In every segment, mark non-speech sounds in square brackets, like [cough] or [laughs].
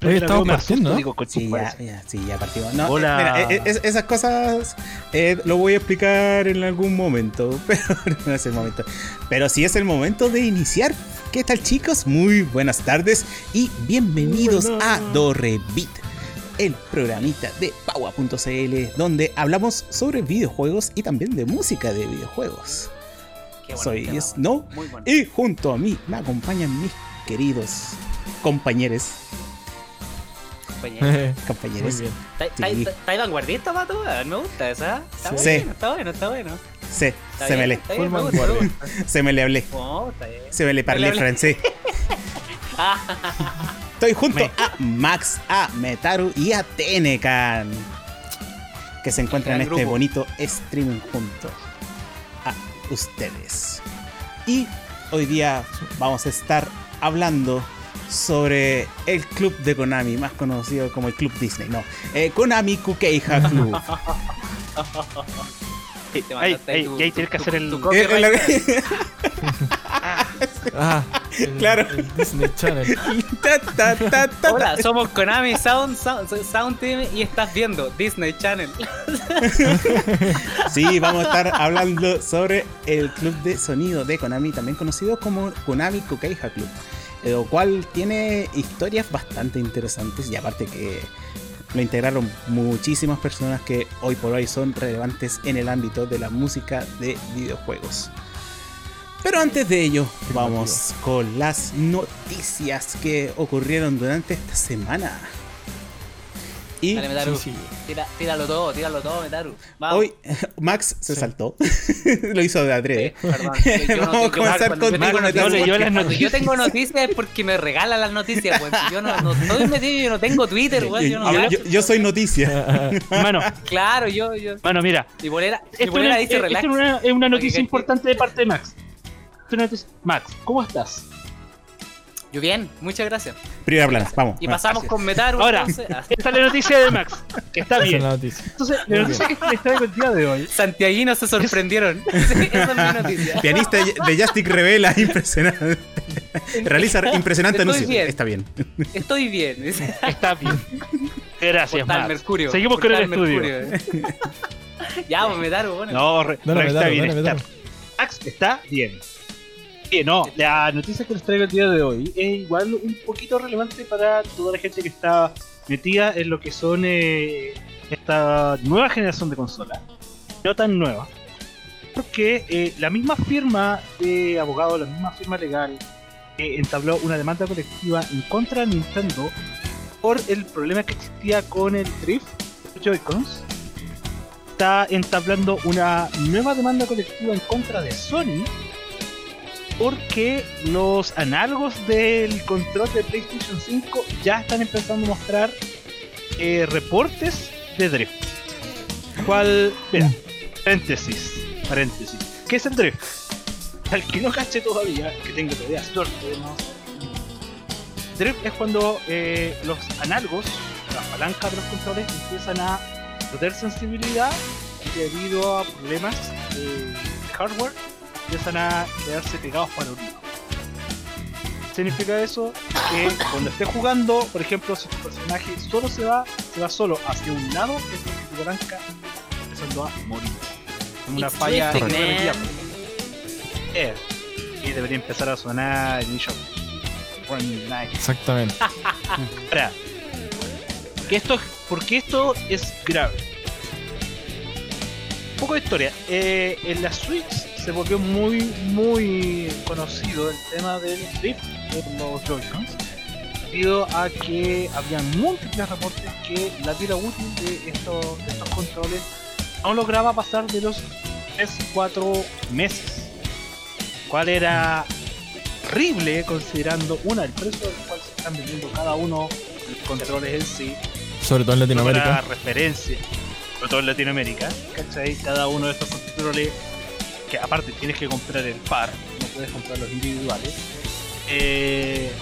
la veo me asusto, digo, sí, ya, ya, sí, ya partimos. No, Hola. mira, eh, eh, esas cosas eh, lo voy a explicar en algún momento, [laughs] pero no es el momento. Pero sí es el momento de iniciar. ¿Qué tal chicos? Muy buenas tardes y bienvenidos a Dorrevit, el programita de Paua.cl, donde hablamos sobre videojuegos y también de música de videojuegos. Soy Snow y junto a mí me acompañan mis queridos compañeros. Compañeros. ¿Está vanguardista, pato? Me gusta esa. Está sí. bueno, está bueno, está bueno. Sí, se me le. Se me le hablé. Se me le parlé francés. [laughs] Estoy junto a Max, a Metaru y a Tenecan. Que se encuentran en este bonito streaming junto a ustedes. Y hoy día vamos a estar hablando sobre el club de Konami, más conocido como el Club Disney. No, eh, Konami Kukeija Club. [laughs] Ey, ey, tienes que hacer el. [laughs] ah, claro. Disney Channel. [laughs] Hola, somos Konami Sound, Sound, Team y estás viendo Disney Channel. sí, vamos a estar hablando sobre el club de sonido de Konami, también conocido como Konami Kukeija Club lo cual tiene historias bastante interesantes y aparte que lo integraron muchísimas personas que hoy por hoy son relevantes en el ámbito de la música de videojuegos. Pero antes de ello, vamos con las noticias que ocurrieron durante esta semana. Y Dale, Metaru. tíralo todo, tíralo todo, Metaru. Hoy [laughs] Max se saltó. [laughs] Lo hizo de adrede. perdón, yo, [laughs] Vamos a comenzar con yo, yo tengo noticias es porque me regalan las noticias, pues. Yo no, no estoy metido, yo no tengo Twitter, güey. Yo, soy noticia. Mano. Claro, yo, yo. Mano, mira. Mi bolera, mi bolera dice relax. es una, es una noticia importante de parte de Max. Max, ¿cómo estás? Yo bien, muchas gracias. Primera plana, vamos. Y pasamos con Metaru. Ahora, esta es la noticia de Max, que está bien. Entonces, la noticia que traigo el día de hoy. Santiaguinos se sorprendieron. [laughs] Esa es mi noticia. Pianista de Justic revela [laughs] impresionante. Realiza impresionante anuncio. Está bien. Estoy bien. Está bien. Gracias, Max. Mercurio. Seguimos con el estudio. [laughs] ya, pues Metaru, bueno. No, re, está bien. Max está bien no, la noticia que les traigo el día de hoy es igual un poquito relevante para toda la gente que está metida en lo que son eh, esta nueva generación de consolas. No tan nueva. Porque eh, la misma firma de abogados, la misma firma legal, eh, entabló una demanda colectiva en contra de Nintendo por el problema que existía con el Drift Joy-Cons. Está entablando una nueva demanda colectiva en contra de Sony porque los análogos del control de PlayStation 5 ya están empezando a mostrar eh, reportes de drift. ¿Cuál? Mira, paréntesis, paréntesis. ¿Qué es el drift? Al que no cache todavía, que tengo todavía suerte, ¿no? Drift es cuando eh, los análogos, las palancas de los controles empiezan a perder sensibilidad debido a problemas de hardware empiezan a quedarse pegados para un lado. Significa eso que cuando estés jugando, por ejemplo, si tu personaje solo se va, se va solo hacia un lado, es que tu empezando a morir. Es una falla eh, y debería empezar a sonar el shop. Exactamente. Ahora, que esto, porque esto es grave. Un poco de historia. Eh, en la Switch se volvió muy, muy conocido el tema del drift de los Joy-Cons, debido a que había múltiples reportes que la vida útil de estos, estos controles no lograba pasar de los 3-4 meses, cual era horrible considerando una el precio del cual se están vendiendo cada uno de los controles en sí sobre todo en Latinoamérica referencia sobre todo en Latinoamérica ¿cachai? cada uno de estos controles que aparte tienes que comprar el par, no puedes comprar los individuales, eh,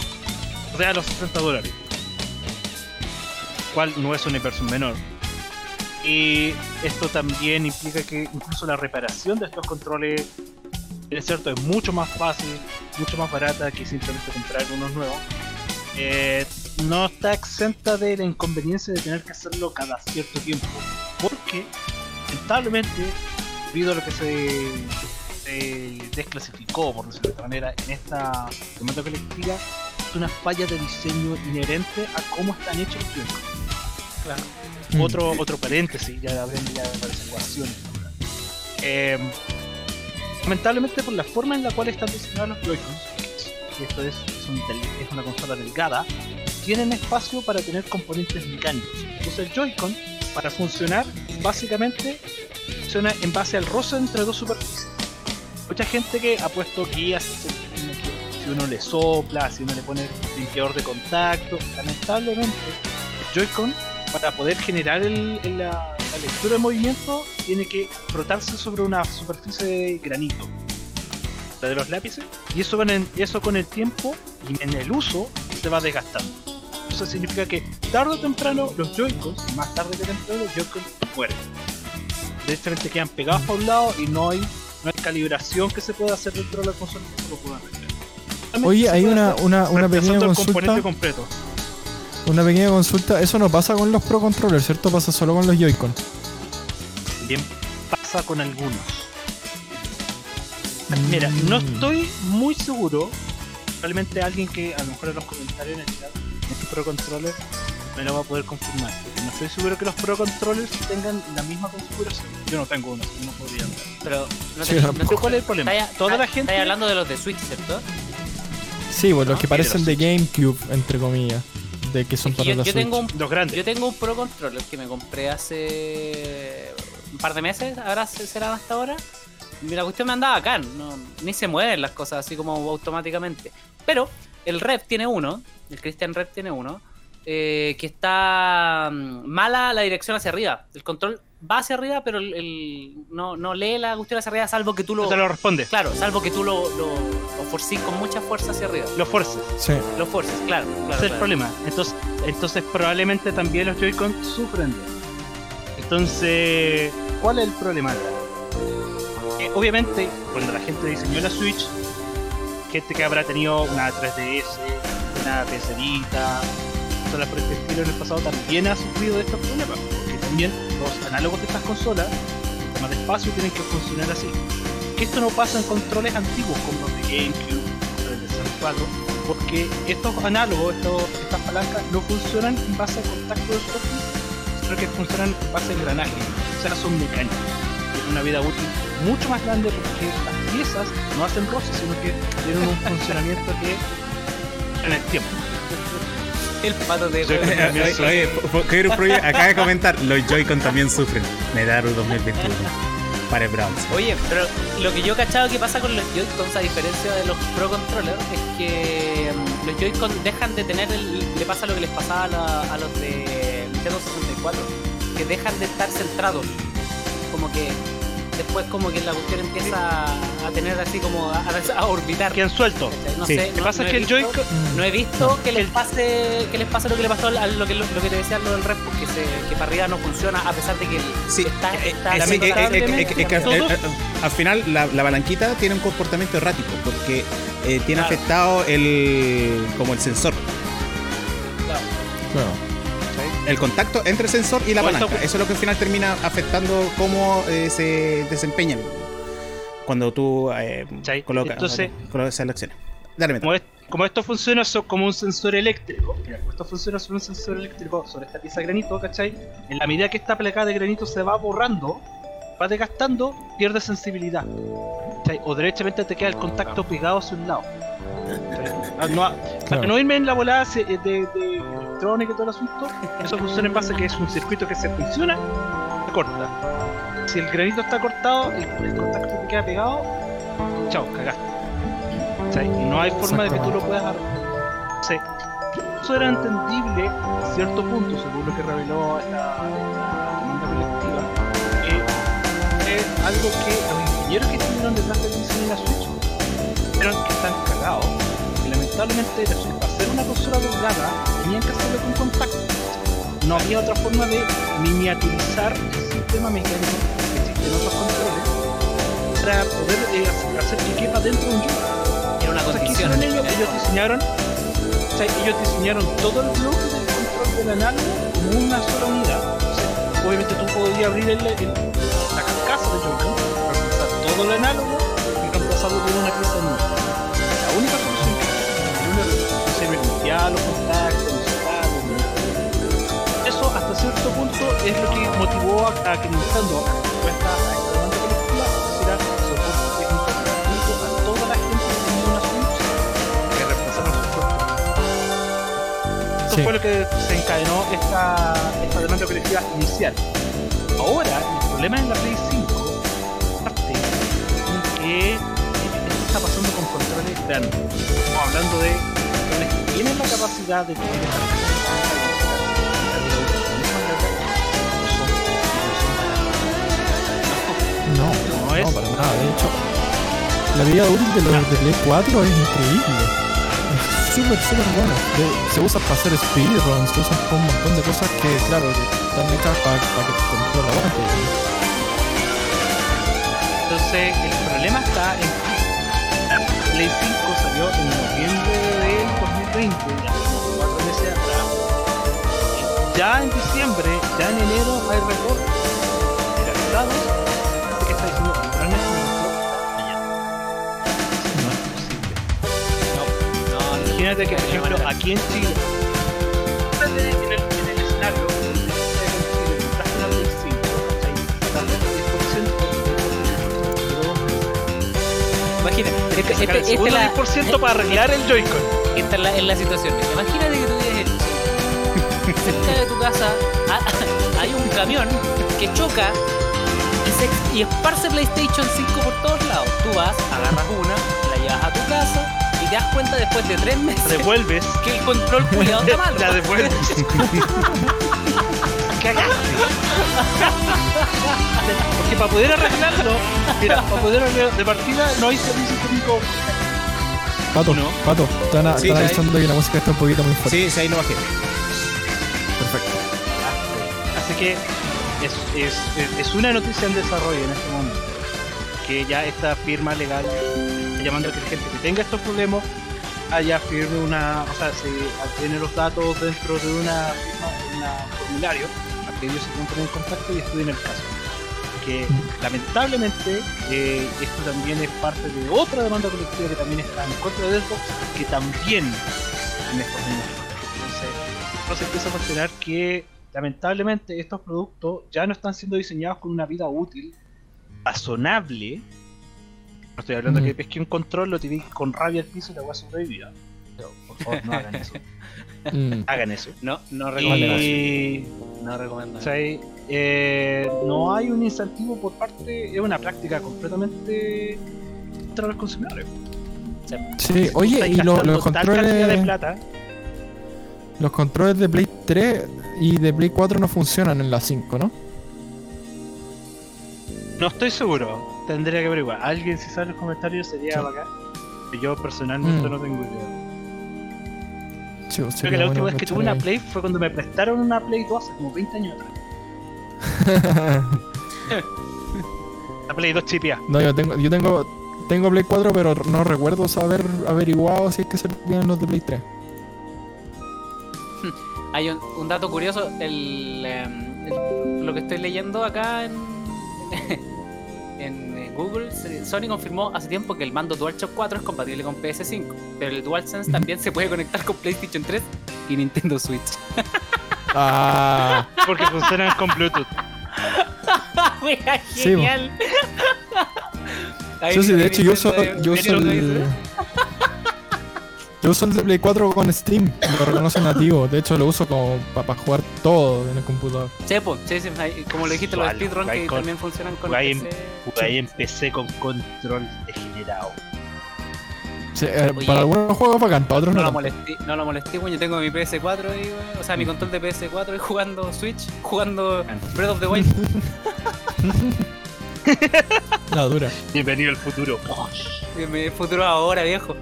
o sea, los 60 dólares, cual no es una inversión menor. Y esto también implica que incluso la reparación de estos controles, es cierto, es mucho más fácil, mucho más barata que simplemente comprar unos nuevos. Eh, no está exenta de la inconveniencia de tener que hacerlo cada cierto tiempo. Porque, lamentablemente, debido a lo que se, desclasificó, por decirlo de otra manera, en esta tormenta colectiva, es una falla de diseño inherente a cómo están hechos los juegos. Claro. Mm. Otro, otro paréntesis, ya hablando ya de las ecuaciones. Eh, lamentablemente por la forma en la cual están diseñados los Joy-Cons, esto es, es, una consola delgada, tienen espacio para tener componentes mecánicos. Entonces el Joy-Con, para funcionar, básicamente funciona en base al roce entre dos superficies. Mucha gente que ha puesto guías, si uno le sopla, si uno le pone limpiador de contacto, lamentablemente Joy-Con, para poder generar el, la, la lectura de movimiento, tiene que frotarse sobre una superficie de granito de los lápices, y eso con el tiempo y en el uso se va desgastando. Eso significa que tarde o temprano los Joy-Cons, más tarde que temprano, los Joy-Cons mueren. Directamente quedan pegados por un lado y no hay, no hay calibración que se pueda hacer dentro de la consola que lo pueda Oye, hay una, una, una pequeña consulta. completo. Una pequeña consulta, eso no pasa con los Pro Controllers, ¿cierto? Pasa solo con los Joy-Con. Bien, pasa con algunos. Mira, no mm. estoy muy seguro. Realmente alguien que a lo mejor en los comentarios en el chat, este Pro Controller, me lo va a poder confirmar. Porque no estoy seguro que los Pro Controllers tengan la misma configuración. Yo no tengo uno, no podría Pero no, sé cuál es el problema. Toda la gente. Estás hablando de los de Switch, ¿cierto? Sí, pues los que parecen de GameCube, entre comillas. De que son para yo, yo Tengo un, los grandes. Yo tengo un Pro Controller que me compré hace un par de meses, ahora será hasta ahora la cuestión me andaba acá, no, ni se mueven las cosas así como automáticamente. Pero el Rep tiene uno, el Christian Rep tiene uno, eh, que está mm, mala la dirección hacia arriba. El control va hacia arriba, pero el, no, no, lee la cuestión hacia arriba, salvo que tú lo. No te lo responde. Claro, salvo que tú lo, lo, lo con mucha fuerza hacia arriba. Lo fuerces. Sí. Lo fuerces, claro. claro Ese es el problema. Entonces, entonces probablemente también los Joy-Con sufren Entonces, ¿cuál es el problema? obviamente, cuando la gente diseñó la Switch, gente que habrá tenido una 3DS, una PS Vita, consolas por este estilo en el pasado también ha sufrido de estos problemas, porque también los análogos de estas consolas, más de espacio, tienen que funcionar así. Que esto no pasa en controles antiguos como los de GameCube, el de 64, porque estos análogos, estas palancas, no funcionan en base a contacto de superficie, sino que funcionan en base a engranaje, o sea, son mecánicos, tienen una vida útil mucho más grande porque las piezas no hacen roce, sino que tienen un funcionamiento que en el tiempo. El pato de Oye, oye acaba de comentar, los Joy-Con también sufren. Medaru 2021. Para el Browns. Oye, pero lo que yo he cachado que pasa con los Joy-Cons, a diferencia de los Pro Controllers, es que mm, los Joy-Con dejan de tener el. Le pasa lo que les pasaba a, a los de Nintendo 64, que dejan de estar centrados. Como que después como que la cuestión empieza a tener así como a, orbitar. Quedan sueltos. No sé. Lo pasa es que el Joy No he visto que les pase que les pase lo que le pasó a lo que, lo, que te decía lo del Red, porque se, que para arriba no funciona a pesar de que sí, está, al final la, la, balanquita tiene un comportamiento errático porque eh, tiene afectado el como el sensor. Claro. claro el contacto entre el sensor y la palanca. Eso es lo que al final termina afectando cómo eh, se desempeñan cuando tú eh, colocas, Entonces, selecciones. Dale, como, como, esto funciona como un sensor eléctrico, mira, esto funciona sobre un sensor eléctrico sobre esta pieza de granito, ¿cachai? En la medida que esta placa de granito se va borrando, va desgastando, pierde sensibilidad. ¿cachai? O derechamente te queda el contacto pegado hacia un lado. [laughs] No, Para no irme en la volada de, de electrónica y todo el asunto, eso funciona en base a que es un circuito que se funciona, se corta. Si el granito está cortado, el, el contacto te queda pegado, chao, cagaste. no hay forma de que tú lo puedas arreglar. Sí. Eso era entendible a cierto punto, según lo que reveló esta, demanda colectiva. Que es algo que los ingenieros que estuvieron detrás de la Switch vieron que están cagados. Y lamentablemente hacer una consola delgada tenían que hacerlo con contacto. No había otra forma de miniaturizar el sistema mecánico que existe en otros controles para poder eh, hacer que quepa dentro de un joystick. Era una condición. Ellos, ellos diseñaron ellos diseñaron todo el bloque del control del análogo como una sola unidad. obviamente tú podías abrir el, la carcasa de Joy-Con, reemplazar todo el análogo y reemplazarlo con una pieza nueva. Los Eso hasta cierto punto es lo que motivó a, a que Nintendo, a fue lo que encadenó esta, esta demanda colectiva inicial. Ahora, el problema en la Play 5 parte en que esto está pasando con controles grandes. Estamos hablando de que tienen la capacidad de tener esta no, no, es, no, para nada. De hecho, la vida útil de los de Play 4 es increíble súper, súper bueno. se usa para hacer speedruns, se usa para un montón de cosas que, claro, están hechas para, para que control aguante. Entonces, el problema está en que la Play 5 salió en noviembre del 2020, ya cuatro meses atrás. Ya en diciembre, ya en enero hay reportes realizados imagínate que, por ejemplo, aquí en Chile, en el, en el escenario, Imagínate, este, este, este, este la, 10% para arreglar el Joy-Con. Esta es la, es la situación. Imagínate que tú vives en cerca de tu casa [laughs] hay un camión que choca y, se, y esparce PlayStation 5 por todos lados. Tú vas, agarras una, la llevas a tu casa te das cuenta después de tres meses devuelves que el control cuidado está [laughs] malo. La devuelves. [laughs] Cagaste. Porque para poder arreglarlo, mira, para poder arreglarlo de partida no hay servicio técnico. Pato, ¿no? Pato, están, sí, avisando que la música está un poquito muy fuerte. Sí, sí, ahí no bajé. Perfecto. Así que es, es, es una noticia en desarrollo en este momento. Que ya esta firma legal llamando a que la gente que tenga estos problemas haya firme una, o sea, se tiene los datos dentro de una firma, un formulario para que ellos se pongan en contacto y estudien el caso. Que lamentablemente eh, esto también es parte de otra demanda colectiva que también está en contra de Xbox, que también en estos mismos Entonces, entonces empieza a considerar que lamentablemente estos productos ya no están siendo diseñados con una vida útil razonable no estoy hablando de que pesque un control, lo tiré con rabia al piso y la voy a sobrevivir. por favor, no hagan eso. [laughs] Mm. hagan eso. No, no recomiendo. No recomiendo. O sea, eh, no hay un incentivo por parte, es una práctica completamente contra los consumidores. sí, oye, y los controles. De plata, los controles de Play 3 y de Play 4 no funcionan en la 5, ¿no? No estoy seguro tendría que averiguar. Alguien si sabe en los comentarios sería bacán. Yo personalmente mm. no tengo idea. Creo que la última vez que tuve una Play fue cuando me prestaron una Play 2 hace como 20 años atrás. La Play 2 chipia. No, yo tengo, yo tengo, tengo Play 4, pero no recuerdo saber averiguado si es que se vienen los de Play 3. [laughs] Hay un, dato curioso, el, em, lo que estoy leyendo acá en, [laughs] en Google, Sony confirmó hace tiempo que el mando DualShock 4 es compatible con PS5, pero el DualSense también se puede conectar con PlayStation 3 y Nintendo Switch. [laughs] Ah, porque funcionan con Bluetooth. [laughs] genial. Sí, [laughs] sí, de hecho yo uso, yo uso el, yo uso el Play 4 con Steam, lo reconoce nativo. De hecho, lo uso como para jugar todo en el computador. Sí, pues, sí, sí, como le dijiste, los speedrun que también funcionan con PC. En, ahí empecé con control degenerado. Sí, eh, para algunos juegos bacán, para otros no. No lo molesté, no lo molesté, yo tengo mi PS4 ahí, o sea, mi mm. control de PS4 y jugando Switch, jugando Breath of the Wild. [laughs] no, dura. Bienvenido al futuro. Bienvenido al futuro ahora, viejo.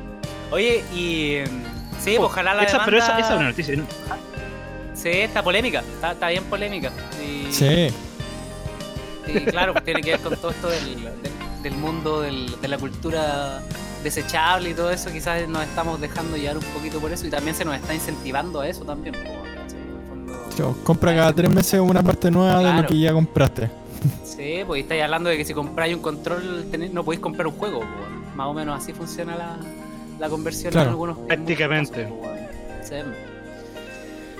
Oye, y. Sí, oh, ojalá la. Esa, pero esa, esa es una noticia. Sí, está polémica. Está, está bien polémica. Y... Sí. Y claro, pues tiene que ver con todo esto del, del, mundo del, de la cultura desechable y todo eso, quizás nos estamos dejando llevar un poquito por eso y también se nos está incentivando a eso también. compra cada tres meses una parte nueva de lo que ya compraste. Sí, pues estáis hablando de que si compráis un control no podéis comprar un juego. Más o menos así funciona la, la conversión en algunos Prácticamente.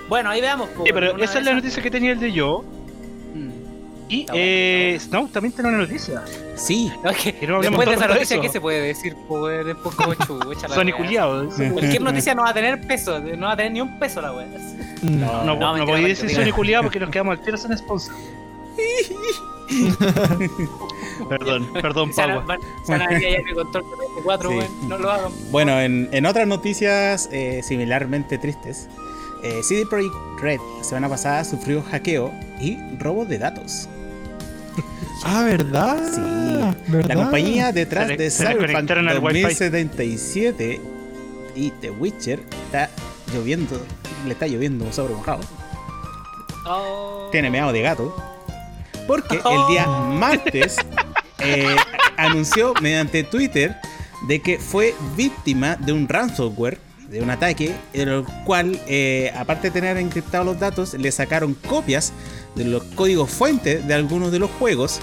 Bueno, ahí veamos. sí, pero esa es la noticia que tenía el de yo. Y eh, no, también tiene una noticia. Sí. No, es que después de esa noticia, ¿qué se puede decir? Pues, después como chucha. Cualquier noticia no va a tener peso, no va a tener ni un peso la wea. No, no, no, no podéis decir Sony culiado porque nos quedamos al tiro sin sponsor. [laughs] perdón, perdón, Pau. No lo hagan. Bueno, en, en otras noticias eh, similarmente tristes, eh, CD Projekt Red la semana pasada sufrió hackeo y robo de datos. Ah, ¿verdad? Sí. La compañía detrás de Cyberpunk 2077 y The Witcher está lloviendo, le está lloviendo sobre mojado. Oh. Tiene meado de gato. Porque el día oh. martes [laughs] eh, anunció mediante Twitter de que fue víctima de un ransomware de un ataque en el cual, eh, aparte de tener encriptados los datos, le sacaron copias de los códigos fuentes de algunos de los juegos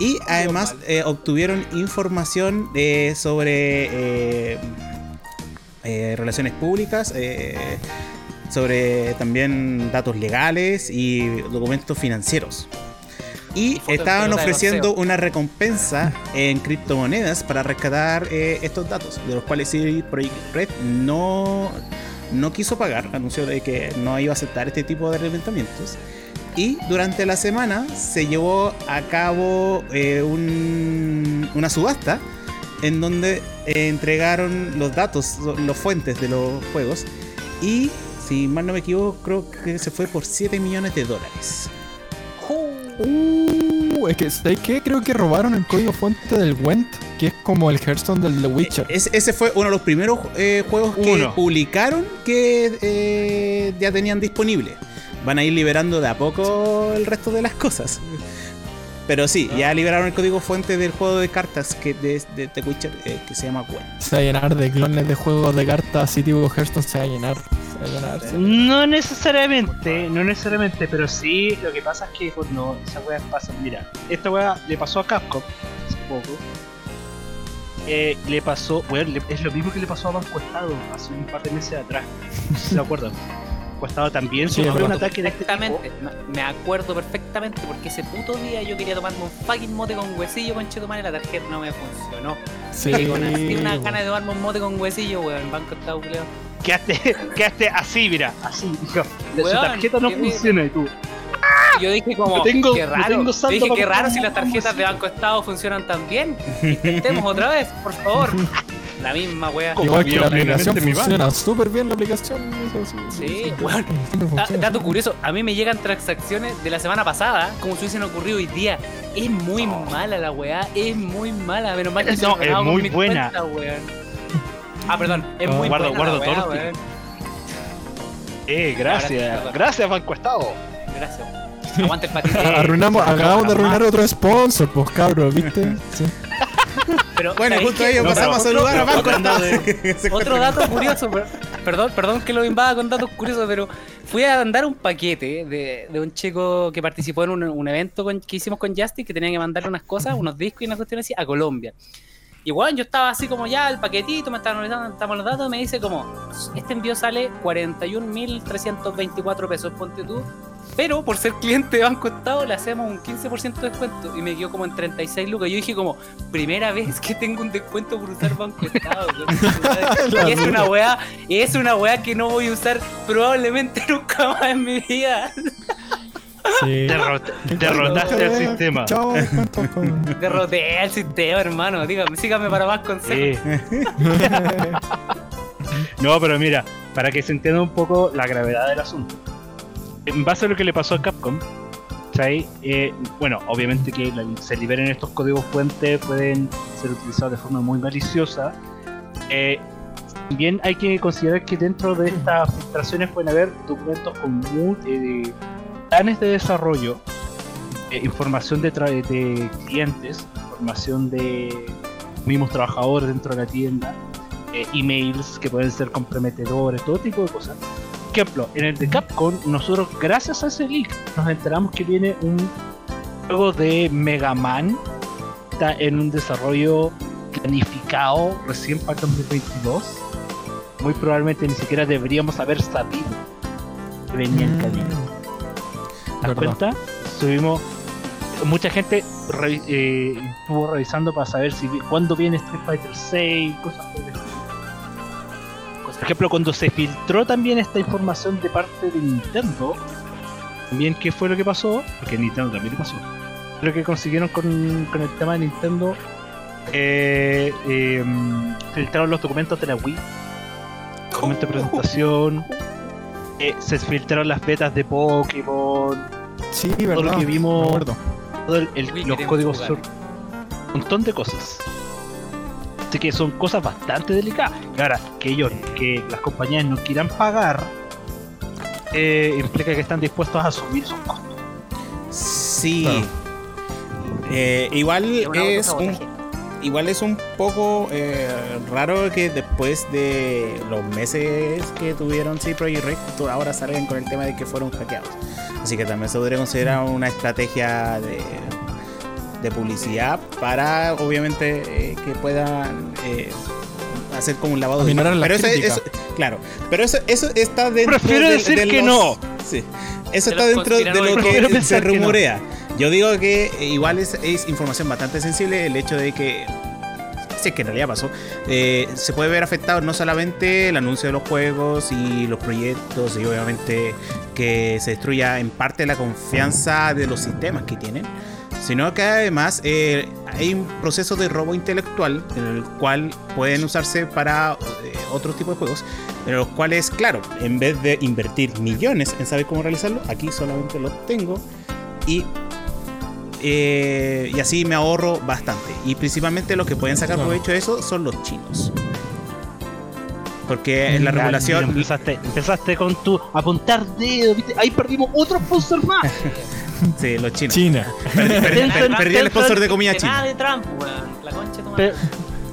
y además eh, obtuvieron información eh, sobre relaciones públicas, sobre también datos legales y documentos financieros. Y estaban ofreciendo una recompensa en criptomonedas para rescatar eh, estos datos, de los cuales CD Projekt Red no, no quiso pagar, anunció de que no iba a aceptar este tipo de reventamientos. Y durante la semana se llevó a cabo eh, una subasta en donde eh, entregaron los datos, los fuentes de los juegos. Y si mal no me equivoco, creo que se fue por 7 millones de dólares. Uh, es que, ¿sabes qué? Creo que robaron el código fuente del Went, que es como el Hearthstone del The Witcher. ese fue uno de los primeros eh, juegos que publicaron que eh, ya tenían disponible. Van a ir liberando de a poco el resto de las cosas. Pero sí, ya liberaron el código fuente del juego de cartas que de, The Witcher eh, que se llama Gwent. Se va a llenar de clones de juegos de cartas y tipo Hearthstone se va a llenar. No necesariamente, no necesariamente, pero sí, lo que pasa es que cuando esa weá pasa, mira, esta weá le pasó a Capcom hace poco. Eh, le pasó, bueno, es lo mismo que le pasó a Banco Estado hace un par de meses atrás. ¿Se acuerdan? Banco Estado también sufrió un ataque de este Me acuerdo perfectamente porque ese puto día yo quería tomarme un fucking mote con huesillo con Chetumare y la tarjeta no me funcionó. Sí, con una ganas de tomarme un mote con huesillo, weón, Banco Estado, creo quedaste, [laughs] quedaste así, mira, así, dijo. Su tarjeta no funciona y tú. Yo dije como, tengo, qué raro. dije, qué raro si las tarjetas de Banco Estado funcionan tan bien. Intentemos otra vez, por favor. [laughs] La misma wea. Igual que la aplicación funciona súper bien la aplicación. Sí, weón. Dato curioso, a mí me llegan transacciones de la semana pasada, como si hubiesen ocurrido hoy día. Es muy mala la weá, es muy mala. Menos mal que no, es muy buena. Ah, perdón, es muy guardo, guardo todo. Eh, gracias. Gracias, Banco Estado. Gracias. Aguante el [laughs] patito. Arruinamos, acabamos de arruinar otro sponsor, pues cabros, ¿viste? [laughs] Sí. Pero, bueno, justo ahí pasamos a saludar a Estado. Otro [laughs] dato curioso, perdón, perdón que lo invada con datos curiosos, pero fui a mandar un paquete de, de un chico que participó en un, un evento que hicimos con Justin, que tenía que mandarle unas cosas, unos discos y unas cuestiones así, a Colombia. Y bueno, yo estaba así como ya el paquetito, me estaban analizando los datos, me dice como, este envío sale 41.324 pesos, ponte tú. Pero por ser cliente de Banco Estado le hacemos un 15% de descuento y me quedó como en 36 lucas. Yo dije como, primera vez que tengo un descuento por usar Banco Estado. [laughs] y es una weá, es una weá que no voy a usar probablemente [laughs] nunca más en mi vida. Sí. derrotaste el sistema. Chao, Derroté el sistema, hermano. Dígame, sígame para más consejos. [laughs] no, pero mira, para que se entienda un poco la gravedad del asunto. En base a lo que le pasó a Capcom, eh, bueno, obviamente que se liberen estos códigos fuentes pueden ser utilizados de forma muy maliciosa. Eh, también hay que considerar que dentro de estas filtraciones pueden haber documentos con muy, eh, planes de desarrollo, eh, información de, de clientes, información de mismos trabajadores dentro de la tienda, eh, emails que pueden ser comprometedores, todo tipo de cosas. Ejemplo, en el de Capcom, nosotros gracias a ese leak nos enteramos que viene un juego de Mega Man, está en un desarrollo planificado recién para el 2022. Muy probablemente ni siquiera deberíamos haber sabido que venía en mm. camino. ¿Te das cuenta? Subimos mucha gente eh, estuvo revisando para saber si cuándo viene Street Fighter 6, cosas por Por ejemplo, cuando se filtró también esta información de parte de Nintendo, también qué fue lo que pasó, porque Nintendo también le pasó. Lo que consiguieron con, el tema de Nintendo, eh, em, filtraron los documentos de la Wii, documento de presentación, eh, se filtraron las betas de Pokémon. Sí, verdad. Todo lo que vimos los códigos un montón de cosas. Así que son cosas bastante delicadas. Y ahora, que ellos, que las compañías no quieran pagar, eh, implica que están dispuestos a asumir sus costos. Sí. Eh, igual es un, igual es un poco eh, raro que después de los meses que tuvieron sí Project Red, ahora salgan con el tema de que fueron hackeados. Así que también se podría considerar una estrategia de, publicidad para, obviamente, eh, que puedan eh, hacer como un lavado de pero eso, claro, pero eso, eso está dentro Prefiero decir que no. Sí, eso está dentro de lo que se rumorea. Yo digo que igual es, es información bastante sensible el hecho de que si es que en realidad pasó, eh, se puede ver afectado no solamente el anuncio de los juegos y los proyectos y obviamente que se destruya en parte la confianza de los sistemas que tienen, sino que además eh, hay un proceso de robo intelectual en el cual pueden usarse para eh, otro tipo de juegos, en los cuales, claro, en vez de invertir millones en saber cómo realizarlo, aquí solamente lo tengo y eh, y así me ahorro bastante. Y principalmente los que pueden sacar provecho de eso son los chinos. Porque en la regulación. Empezaste, con tu apuntar dedo, Ahí perdimos otro sponsor más. [laughs] [laughs] sí, los chinos. China. Perdí, el sponsor de comida china. de Trump, La concha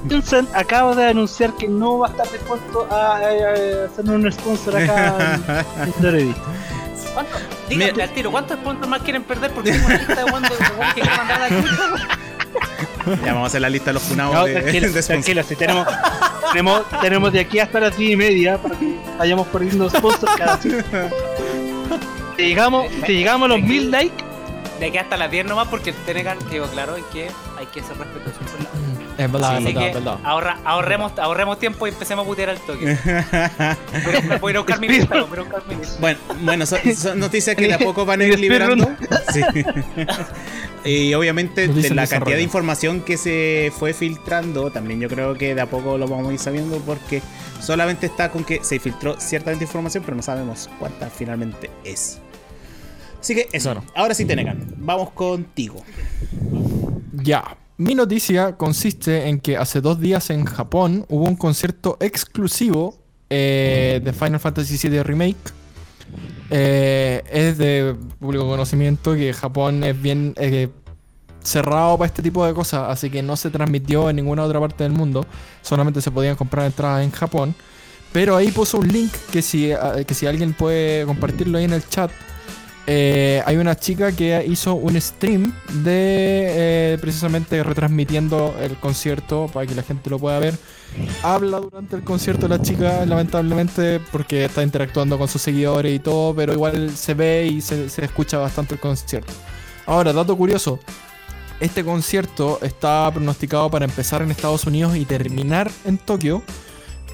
Tencent acaba de anunciar que no va a estar dispuesto a, hacer un sponsor acá [laughs] en, ¿Cuánto? Díganme al tiro, ¿cuántos puntos más quieren perder? Porque tengo una lista de cuántos que quieren mandar a Ya vamos a hacer la lista de los funados no, de, tranquilo, [laughs] si tenemos, tenemos, tenemos de aquí hasta las 10 y media para que vayamos perdiendo sponsors cada Si llegamos, si llegamos a los 1000 likes. De aquí hasta las 10 nomás porque Tenegan quedó claro en que hay que ser respetuosos con la es verdad, es verdad, Ahorra, ahorremos, ahorremos tiempo y empecemos a putear al toque. [laughs] pero voy a buscar mi lista, voy a buscar mi lista. Bueno, bueno son, noticias que de a poco van a ir liberando. [laughs] Sí. [laughs] y obviamente de la cantidad de información que se fue filtrando, también yo creo que de a poco lo vamos a ir sabiendo porque solamente está con que se filtró cierta información, pero no sabemos cuánta finalmente es. Así que eso. Ahora sí, Tenegan, vamos contigo. Ya. Mi noticia consiste en que hace dos días en Japón hubo un concierto exclusivo eh, de Final Fantasy VII Remake. Eh, es de público conocimiento que Japón es bien eh, cerrado para este tipo de cosas, así que no se transmitió en ninguna otra parte del mundo. Solamente se podían comprar entradas en Japón. Pero ahí puso un link que si, que si alguien puede compartirlo ahí en el chat eh, hay una chica que hizo un stream de eh, precisamente retransmitiendo el concierto para que la gente lo pueda ver. Habla durante el concierto la chica, lamentablemente, porque está interactuando con sus seguidores y todo, pero igual se ve y se, se escucha bastante el concierto. Ahora, dato curioso. Este concierto está pronosticado para empezar en Estados Unidos y terminar en Tokio.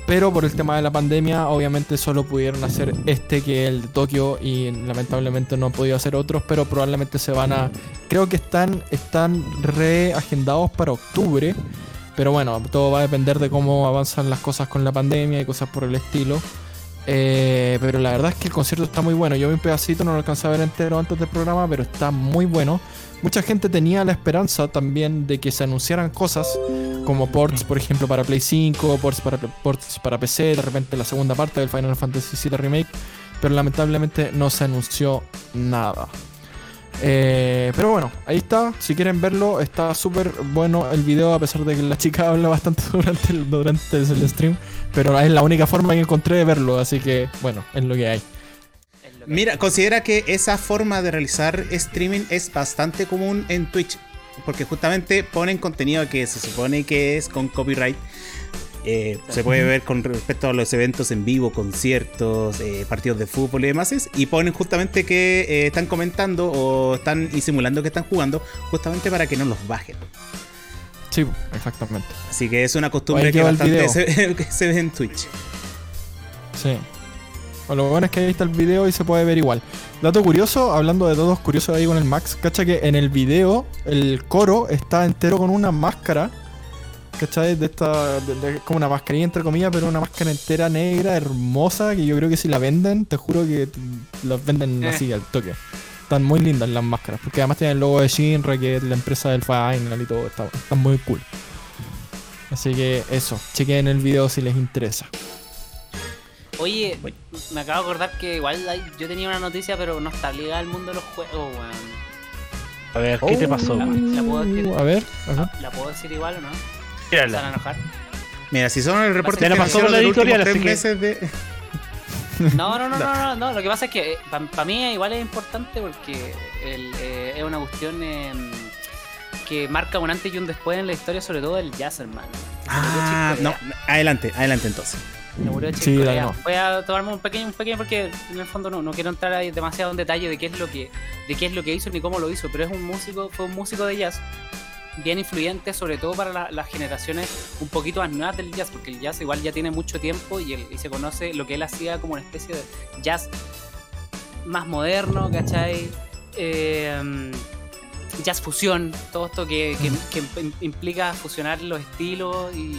Pero por el tema de la pandemia, obviamente solo pudieron hacer este que es el de Tokio y lamentablemente no han podido hacer otros, pero probablemente se van a... Creo que están, están reagendados para octubre, pero bueno, todo va a depender de cómo avanzan las cosas con la pandemia y cosas por el estilo. Eh, pero la verdad es que el concierto está muy bueno. Yo vi un pedacito, no lo alcancé a ver entero antes del programa, pero está muy bueno. Mucha gente tenía la esperanza también de que se anunciaran cosas como ports, por ejemplo, para Play 5, ports para, ports para PC, de repente la segunda parte del Final Fantasy VII Remake, pero lamentablemente no se anunció nada. Eh, pero bueno, ahí está. Si quieren verlo, está súper bueno el video, a pesar de que la chica [laughs] habla bastante durante el, durante el stream. Pero es la única forma que encontré de verlo, así que bueno, es lo que hay. Mira, considera que esa forma de realizar streaming es bastante común en Twitch. Porque justamente ponen contenido que se supone que es con copyright. Eh, se puede ver con respecto a los eventos en vivo, conciertos, eh, partidos de fútbol y demás. Y ponen justamente que eh, están comentando o están simulando que están jugando, justamente para que no los bajen. Sí, exactamente. Así que es una costumbre que bastante [laughs] se, ve en Twitch. Sí. Lo bueno es que ahí está el video y se puede ver igual. Dato curioso, hablando de todos curiosos ahí con el Max, cacha que en el video el coro está entero con una máscara ¿cachai? De esta, como una mascarilla entre comillas, pero una máscara entera negra, hermosa, que yo creo que si la venden, te juro que las venden eh. así al toque. Están muy lindas las máscaras, porque además tienen el logo de Shinra, que es la empresa del Final y todo, está, están muy cool. Así que eso, chequen el video si les interesa. Oye, me acabo de acordar que igual yo tenía una noticia, pero no está ligada al mundo de los juegos, weón. A ver, ¿qué te pasó? ¿La, puedo decir? A ver, ¿La puedo decir igual o no? Mira, si son el reporte de pasó la editorial, tres meses de... [laughs] No, no, no, no, no, Lo que pasa es que eh, para mí igual es importante porque eh, es una cuestión em, que marca un antes y un después en la historia, sobre todo del jazz, hermano. Ah, no, adelante, adelante entonces. Sí, Voy a tomarme un pequeño, un pequeño porque en el fondo no, no quiero entrar ahí demasiado en detalle de qué es lo que, de qué es lo que hizo ni cómo lo hizo, pero es un músico, fue un músico de jazz bien influyente, sobre todo para las generaciones un poquito más nuevas del jazz, porque el jazz igual ya tiene mucho tiempo y, se conoce lo que él hacía como una especie de jazz más moderno, ¿cachai? Eh, jazz fusión, todo esto que, implica fusionar los estilos y,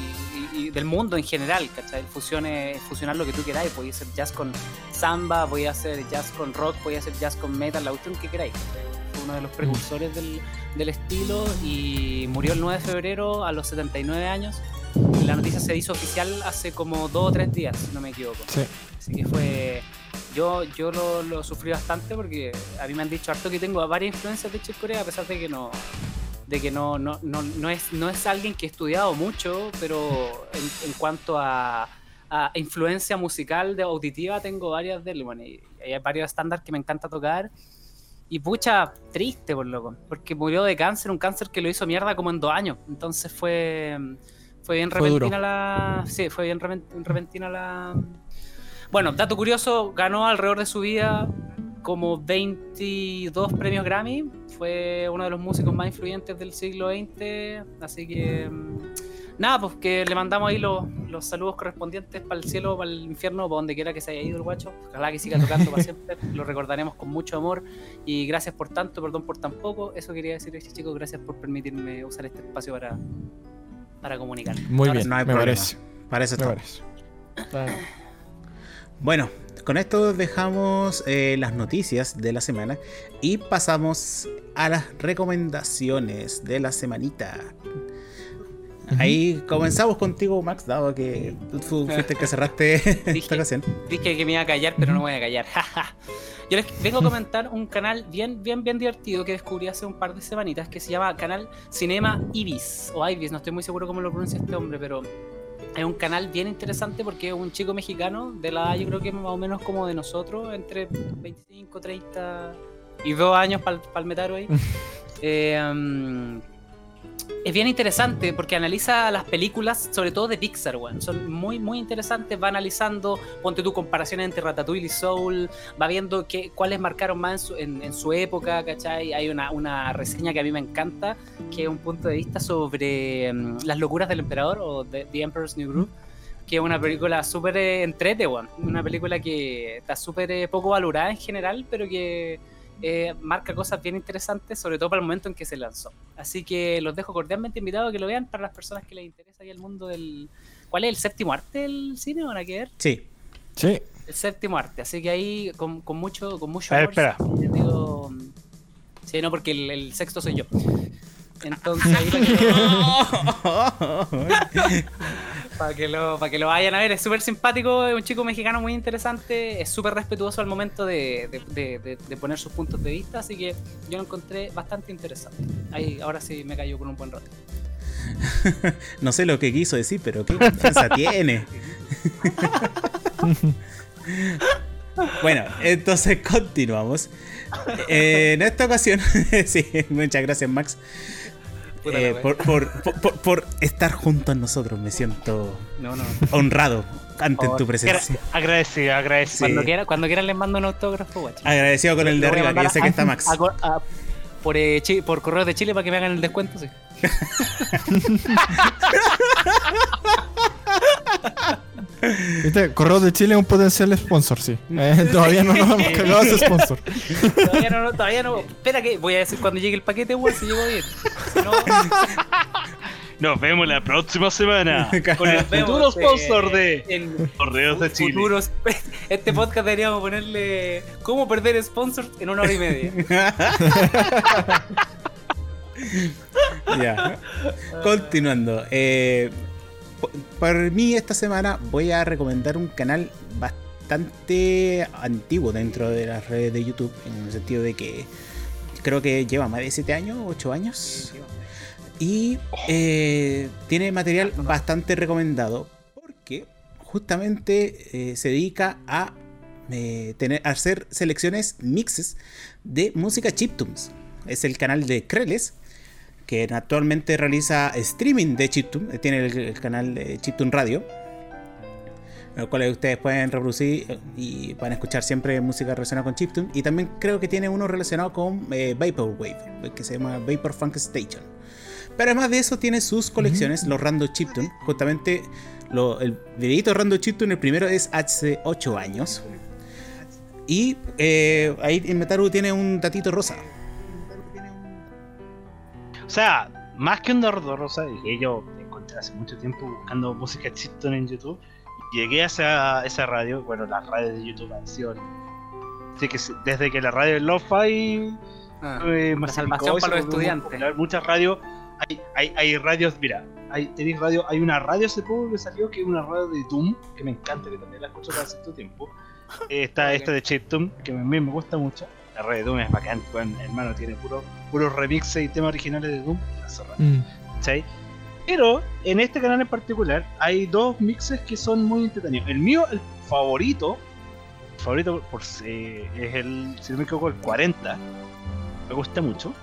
del mundo en general, ¿cachai? Fusionar lo que tú queráis, podía ser jazz con samba, podía hacer jazz con rock, podía ser jazz con metal, la cuestión que queráis. Fue uno de los precursores del, del estilo y murió el 9 de febrero a los 79 años. La noticia se hizo oficial hace como dos o tres días, si no me equivoco. Así que fue. Yo, yo lo, lo, sufrí bastante porque a mí me han dicho harto que tengo varias influencias de Chick Corea, a pesar de que no de que no, no, no, no, es, no es alguien que he estudiado mucho, pero en, cuanto a, a, influencia musical de auditiva tengo varias de él. Bueno, y hay varios estándares que me encanta tocar y pucha, triste por loco, porque murió de cáncer, un cáncer que lo hizo mierda como en dos años. Entonces fue, fue bien repentina la. Sí, fue bien repentina la. Bueno, dato curioso, ganó alrededor de su vida como 22 premios Grammy. Fue uno de los músicos más influyentes del siglo XX. Así que nada, pues que le mandamos ahí los, los saludos correspondientes para el cielo, para el infierno, para donde quiera que se haya ido el guacho. Ojalá que siga tocando para siempre. [laughs] Lo recordaremos con mucho amor. Y gracias por tanto, perdón por tan poco. Eso quería decir, chicos. Gracias por permitirme usar este espacio para, para comunicar. Muy bien, no hay me parece. Parece todo. [laughs] Bueno, con esto dejamos eh, las noticias de la semana y pasamos a las recomendaciones de la semanita. Ahí comenzamos contigo, Max, dado que tú fuiste el que cerraste [laughs] esta ocasión. Dije que me iba a callar, pero no voy a callar. [laughs] Yo les vengo a comentar un canal bien, bien, bien divertido que descubrí hace un par de semanitas que se llama Canal Cinema Ibis o Ibis, no estoy muy seguro cómo lo pronuncia este hombre, pero es un canal bien interesante porque es un chico mexicano de la edad, yo creo que más o menos como de nosotros, entre 25, 30 y 2 años para el metaro ahí. [laughs] eh, um, es bien interesante porque analiza las películas, sobre todo de Pixar, weón. Son muy, muy interesantes. Va analizando, ponte tu comparaciones entre Ratatouille y Soul. Va viendo qué, cuáles marcaron más en su, época, ¿cachai? Hay una, una, reseña que a mí me encanta, que es un punto de vista sobre mm, las locuras del emperador o The, Emperor's New Groove. Que es una película súper eh, entrete. Una película que está súper eh, poco valorada en general, pero que eh, marca cosas bien interesantes, sobre todo para el momento en que se lanzó. Así que los dejo cordialmente invitados a que lo vean para las personas que les interesa el mundo del... ¿Cuál es el séptimo arte del cine? ¿Van a querer? Sí. Sí. El séptimo arte, así que ahí con, mucho con mucho amor, espera. sí, no, porque el, sexto soy yo. [laughs] Entonces ahí para [laughs] Para que, lo, para que lo vayan a ver, es súper simpático, es un chico mexicano muy interesante, es súper respetuoso al momento de, de, poner sus puntos de vista, así que yo lo encontré bastante interesante. Ahí, ahora sí me cayó por un buen rato. [laughs] no sé lo que quiso decir, pero qué confianza [laughs] tiene. bueno, entonces continuamos. Eh, en esta ocasión, [laughs] sí, muchas gracias Max. Eh, por, por, estar junto a nosotros, me siento honrado ante tu presencia. Agradecido, agradecido. Cuando, quiera, cuando quieran les mando un autógrafo, guacho. Agradecido con el de arriba, que yo sé que está Max. por, eh, por correo de Chile para que me hagan el descuento, sí. [laughs] [laughs] ¿Viste? Correo de Chile es un potencial sponsor, sí. Eh, todavía no nos hemos cagado ese sponsor. todavía no, todavía no. Espera que voy a decir cuando llegue el paquete, weón, si llegó bien. [laughs] Nos vemos la próxima semana con el futuro sponsor de Correos de Chile. este podcast deberíamos ponerle ¿Cómo perder sponsors en una hora y media? [laughs] ya. Continuando. Eh, para mí esta semana voy a recomendar un canal bastante antiguo dentro de las redes de YouTube, en el sentido de que creo que lleva más de 7 años, 8 años. Y eh, tiene material bastante recomendado porque justamente eh, se dedica a, eh, tener, a hacer selecciones mixes de música chiptunes. Es el canal de Kreles que actualmente realiza streaming de Chiptune, tiene el, canal de Chiptune Radio, en el cual ustedes pueden reproducir eh, y pueden escuchar siempre música relacionada con Chiptune. Y también creo que tiene uno relacionado con eh, Vaporwave, que se llama Vapor Funk Station. Pero además de eso tiene sus colecciones, los Rando Chiptune. Justamente el videito Rando Chiptune, el primero es hace 8 años. Y eh, ahí en Metaru tiene un datito rosa. O sea, más que un Dordo Rosa, que yo encontré hace mucho tiempo buscando música chiptune en YouTube. Llegué a esa, esa radio, bueno, las radios de YouTube han sido. Así que desde que la radio Lo-Fi. Ah, eh, salvación para los estudiantes. muchas radios. Hay, hay, hay, radios, mira, hay, tenéis radio, hay una radio hace poco que salió que es una radio de Doom, que me encanta, que también la escucho hace cierto tiempo. [laughs] está esta de Chiptune, que a mí me gusta mucho la red de Doom es bacán, hermano, tiene puros puro remixes y temas originales de Doom, mm. Pero en este canal en particular hay dos mixes que son muy entretenidos. El mío, el favorito, el favorito por, es el, si no me equivoco, el 40. Me gusta mucho.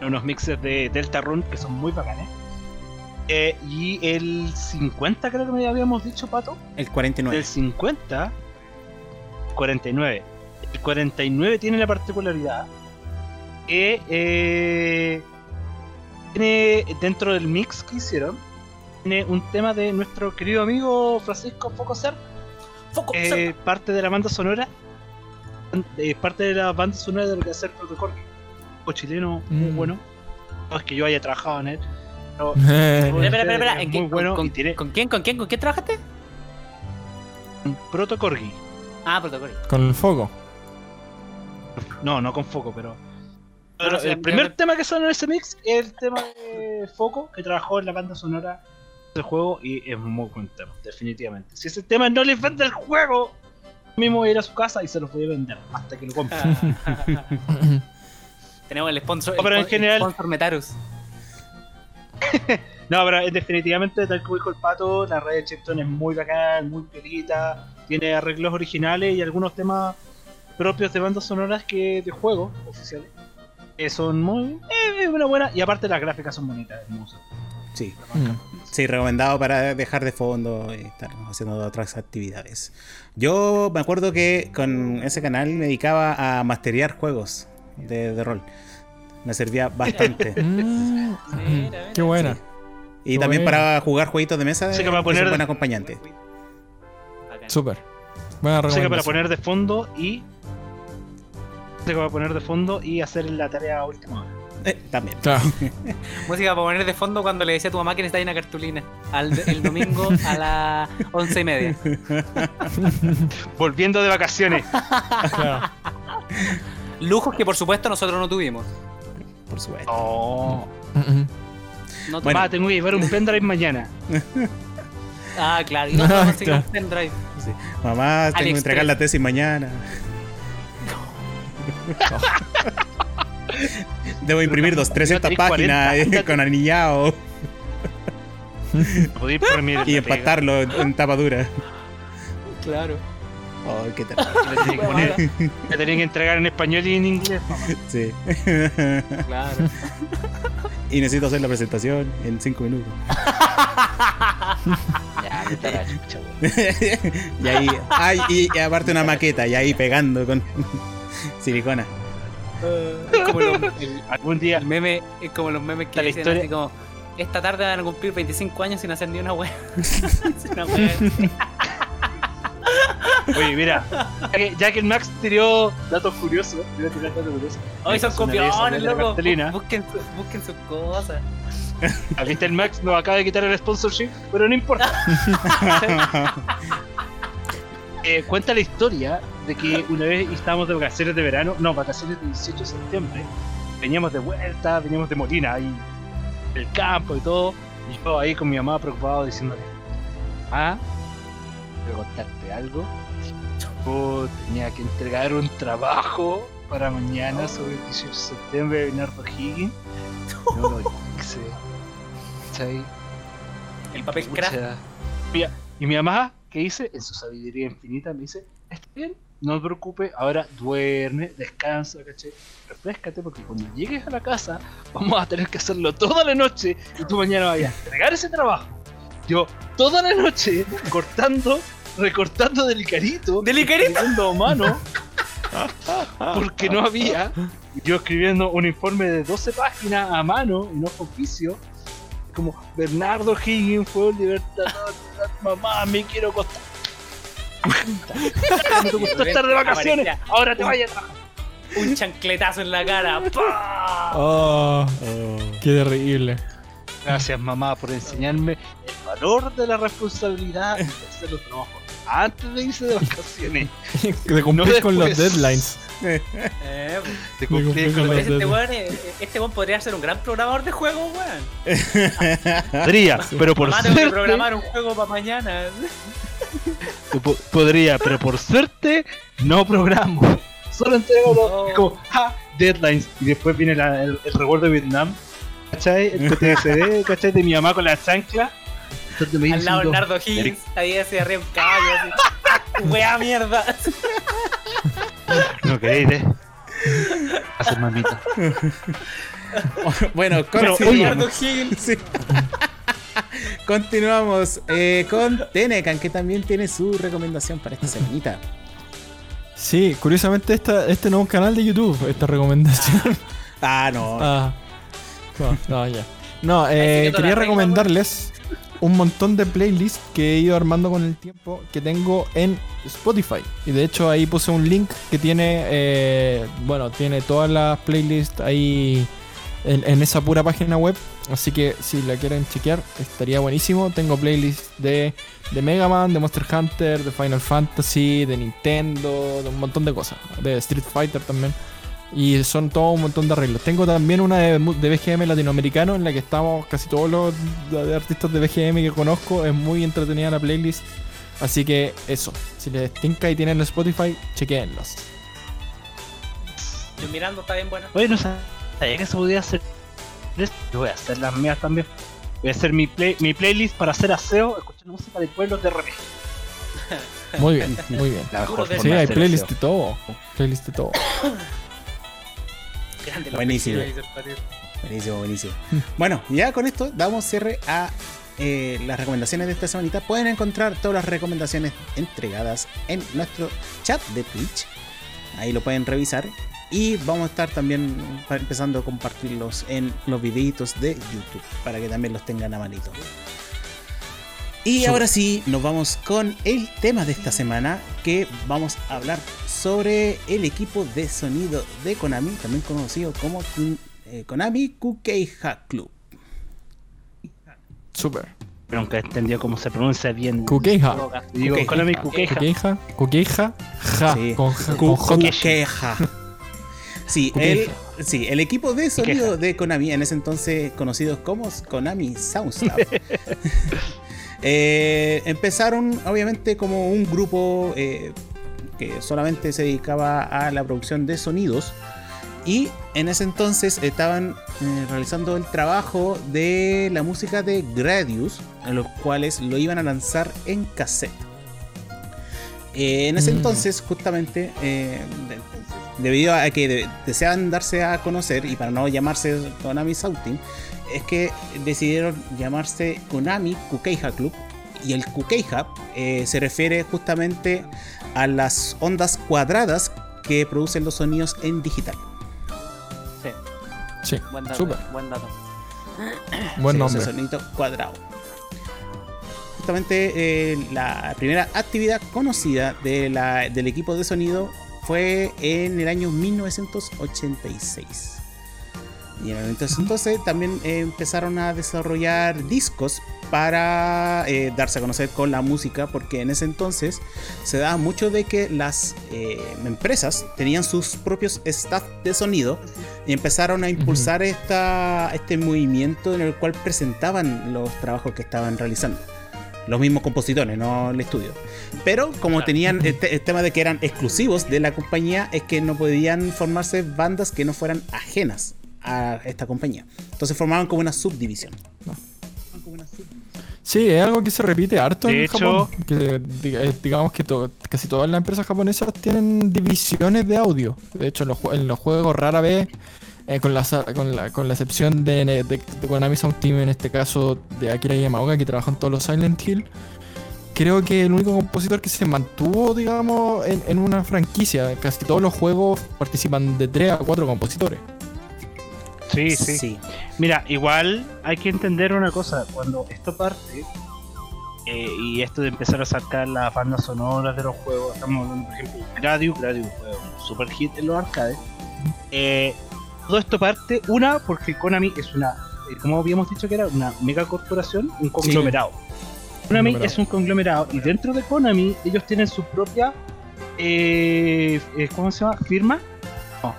Unos mixes de Delta Run que son muy bacanes. Eh, y el 50 creo que me habíamos dicho, Pato. El 49. El 50. 49 el 49 tiene la particularidad que eh, tiene dentro del mix que hicieron tiene un tema de nuestro querido amigo Francisco Focoser eh, parte de la banda sonora eh, parte de la banda sonora de lo que hacer protocolo o chileno muy mm. bueno no es que yo haya trabajado en él pero, [laughs] espera, espera, espera, ¿En muy bueno con, tiene... ¿Con quién? ¿Con quién? ¿Con quién trabajaste? Protocorgi. Ah, Protocorgi. Con el foco. No, no con foco, pero. el primer tema que suena en ese mix es el tema de Foco, que trabajó en la banda sonora del juego y es muy buen tema, definitivamente. Si ese tema no les vende el juego, mismo voy a ir a su casa y se lo voy a vender hasta que lo compre. [laughs] Tenemos el sponsor, pero en general... sponsor Metarus. [laughs] no, pero definitivamente, tal como dijo el pato, la red de Chipton es muy bacán, muy pelita, tiene arreglos originales y algunos temas propios de bandas sonoras que de juegos oficiales. Que son muy. Eh, una buena. Y aparte las gráficas son bonitas, hermosas. Sí. Mm. Sí, recomendado para dejar de fondo y estar haciendo otras actividades. Yo me acuerdo que con ese canal me dedicaba a masterear juegos de, rol. Me servía [laughs] bastante. Mm. Qué buena. Y también para jugar jueguitos de mesa. Sí, que va a poner un buen acompañante. Súper. Música para poner de fondo y música para poner de fondo y hacer la tarea última hora. Eh, también. [laughs] música para poner de fondo cuando le decía a tu mamá que necesitaba una cartulina. el domingo a las once y media. [laughs] Volviendo de vacaciones. Lujos que por supuesto nosotros no tuvimos. Por supuesto. Oh. No tengo que llevar un pendrive mañana. [laughs] Ah, claro. Y no, no, [laughs] claro. pendrive. Sí. Mamá, tengo que entregar la tesis mañana. Debo imprimir dos, 300 tenés páginas 40. eh, con anillado [laughs] y empatarlo en, en tapa dura. Claro. Oh, qué terrible. [laughs] Le tenía que entregar en español y en inglés. mamá. Sí. Claro. y necesito hacer la presentación en 5 minutos. [laughs] Y ahí, ay, y, y aparte una maqueta, y ahí pegando con [laughs] silicona. Es como los, el, Algún día el meme, es como los memes que dicen historia- así como esta tarde van a cumplir 25 años sin hacer ni una wea. [laughs] una wea. Oye, mira, ya que, ya que el Max tiró datos curiosos, voy a tirar datos curiosos. Hoy son copiones, loco. Busquen, busquen sus cosas. [laughs] Ah, ¿Viste el Max? Nos acaba de quitar el sponsorship, pero no importa. [laughs] Eh, cuenta la historia de que una vez estábamos de vacaciones de verano, no, vacaciones de 18 de septiembre. Veníamos de vuelta, veníamos de Molina, ahí del campo y todo. Y yo ahí con mi mamá preocupado diciéndole, ah, quiero contarte algo. Yo tenía que entregar un trabajo para mañana sobre el 18 de septiembre de Bernardo Higgins. [laughs] No lo hice. ¿Cachai? El papel craft. Pucha. Mira, Y mi mamá, ¿qué hice? En su sabiduría infinita me dice, está bien, no te preocupes, ahora duerme, descansa, ¿cachai? Refrescate porque cuando llegues a la casa vamos a tener que hacerlo toda la noche y tú mañana vayas a entregar ese trabajo. Yo toda la noche cortando, recortando del carito, ¿Del Icarito? escribiendo a mano, [laughs] porque no había. Yo escribiendo un informe de 12 páginas a mano y no con oficio. Como Bernardo Higgins fue un libertador. Mamá, me quiero acostar. No te gustó estar de vacaciones. Aparecía Ahora te vayas a trabajar. Un chancletazo en la cara. ¡Pah! Oh, Oh. qué terrible. Gracias, mamá, por enseñarme el valor de la responsabilidad de hacer los trabajos antes de irse de vacaciones. [laughs] De cumplir No con los deadlines. Eh, De cumplir con los este weón, este podría ser un gran programador de juegos, weón. Podría, pero por Mamá, tengo que suerte. programar un juego para mañana. po- Podría, pero por suerte no programo. Solo entrego los- Oh. como, ja, deadlines. Y después viene la- el, el recuerdo de Vietnam. ¿Cachai? El [laughs] PTSD, ¿cachai? De mi mamá con la chancla. Entonces me Al lado Bernardo Higgins, ahí hacia arriba un caballo. Así. Wea mierda. No queréis, ¿eh? Hacer mamita. bueno, continuamos. Sí. Continuamos eh, con Tenecan, que también tiene su recomendación para esta semanita. Sí, curiosamente esta, este no es un canal de YouTube, esta recomendación. Ah, no. Ah. No, no, ya. No, eh, quería recomendarles un montón de playlists que he ido armando con el tiempo que tengo en Spotify. Y de hecho ahí puse un link que tiene, eh, bueno, tiene todas las playlists ahí en, en esa pura página web. Así que si la quieren chequear, estaría buenísimo. Tengo playlists de, de Mega Man, de Monster Hunter, de Final Fantasy, de Nintendo, de un montón de cosas. De Street Fighter también. Y son todo un montón de arreglos. Tengo también una de, BGM latinoamericano en la que estamos casi todos los artistas de BGM que conozco. Es muy entretenida la playlist. Así que eso. Si les tinca y tienen Spotify, chequeenlos. Yo mirando está bien bueno. Oye, no sabía que se podía hacer. esto. Yo voy a hacer las mías también. Voy a hacer mi, play, mi playlist para hacer aseo, escuchando música de pueblos de RPG. Muy bien, muy bien. La mejor Sí, hay playlist de todo. Playlist de todo. Grande Buenísimo. Buenísimo, buenísimo. Bueno, ya con esto damos cierre a eh, las recomendaciones de esta semanita. Pueden encontrar todas las recomendaciones entregadas en nuestro chat de Twitch. Ahí lo pueden revisar. Y vamos a estar también empezando a compartirlos en los videitos de YouTube para que también los tengan a manito. Y ahora sí, nos vamos con el tema de esta semana, que vamos a hablar sobre el equipo de sonido de Konami, también conocido como eh, Konami Kukeiha Club. Super. Pero nunca he entendido cómo se pronuncia bien. Kukeija. Digo. Konami. Kukeija. Kukeija. Ja. Sí. Con. Sí, el, sí, el equipo de sonido Kukeiha. de Konami, en ese entonces conocidos como Konami Soundstaff, [laughs] Eh, empezaron obviamente como un grupo eh, que solamente se dedicaba a la producción de sonidos. Y en ese entonces estaban eh, realizando el trabajo de la música de Gradius, en los cuales lo iban a lanzar en cassette. en ese mm. entonces, justamente, debido a que deseaban darse a conocer y para no llamarse Konami Sautin, es que decidieron llamarse Konami Kukeija Club. Y el Kukeija eh, se refiere justamente a las ondas cuadradas que producen los sonidos en digital. Sí. Sí. Buen dato. Super. Buen dato. [coughs] Buen nombre. sonido cuadrado. Justamente eh, la primera actividad conocida del equipo de sonido fue en el año 1986. Y en el entonces también eh, empezaron a desarrollar discos para eh, darse a conocer con la música, porque en ese entonces se daba mucho de que las eh, empresas tenían sus propios staff de sonido y empezaron a impulsar esta, este movimiento en el cual presentaban los trabajos que estaban realizando los mismos compositores, no el estudio. Pero como tenían este, el tema de que eran exclusivos de la compañía, es que no podían formarse bandas que no fueran ajenas a esta compañía. Entonces formaban como una subdivisión. Sí, es algo que se repite harto en Japón. Que, eh, digamos que casi todas las empresas japonesas tienen divisiones de audio. De hecho, en los juegos rara vez eh, con, la, con, la, excepción de, de, Konami Sound Team, en este caso de Akira Yamaoka, que trabajó en todos los Silent Hill. Creo que el único compositor que se mantuvo, digamos, en, una franquicia. Casi todos los juegos participan de 3 a 4 compositores. Sí, sí, Mira, igual hay que entender una cosa. Cuando esto parte, eh, y esto de empezar a sacar las bandas sonoras de los juegos, estamos hablando, por ejemplo, Gradius, Gradius fue un super hit en los arcades. Eh, todo esto parte, una, porque Konami es una, eh, como habíamos dicho que era, una mega corporación, un conglomerado. Konami es un conglomerado y dentro de Konami ellos tienen su propia, ¿cómo se llama? Firma.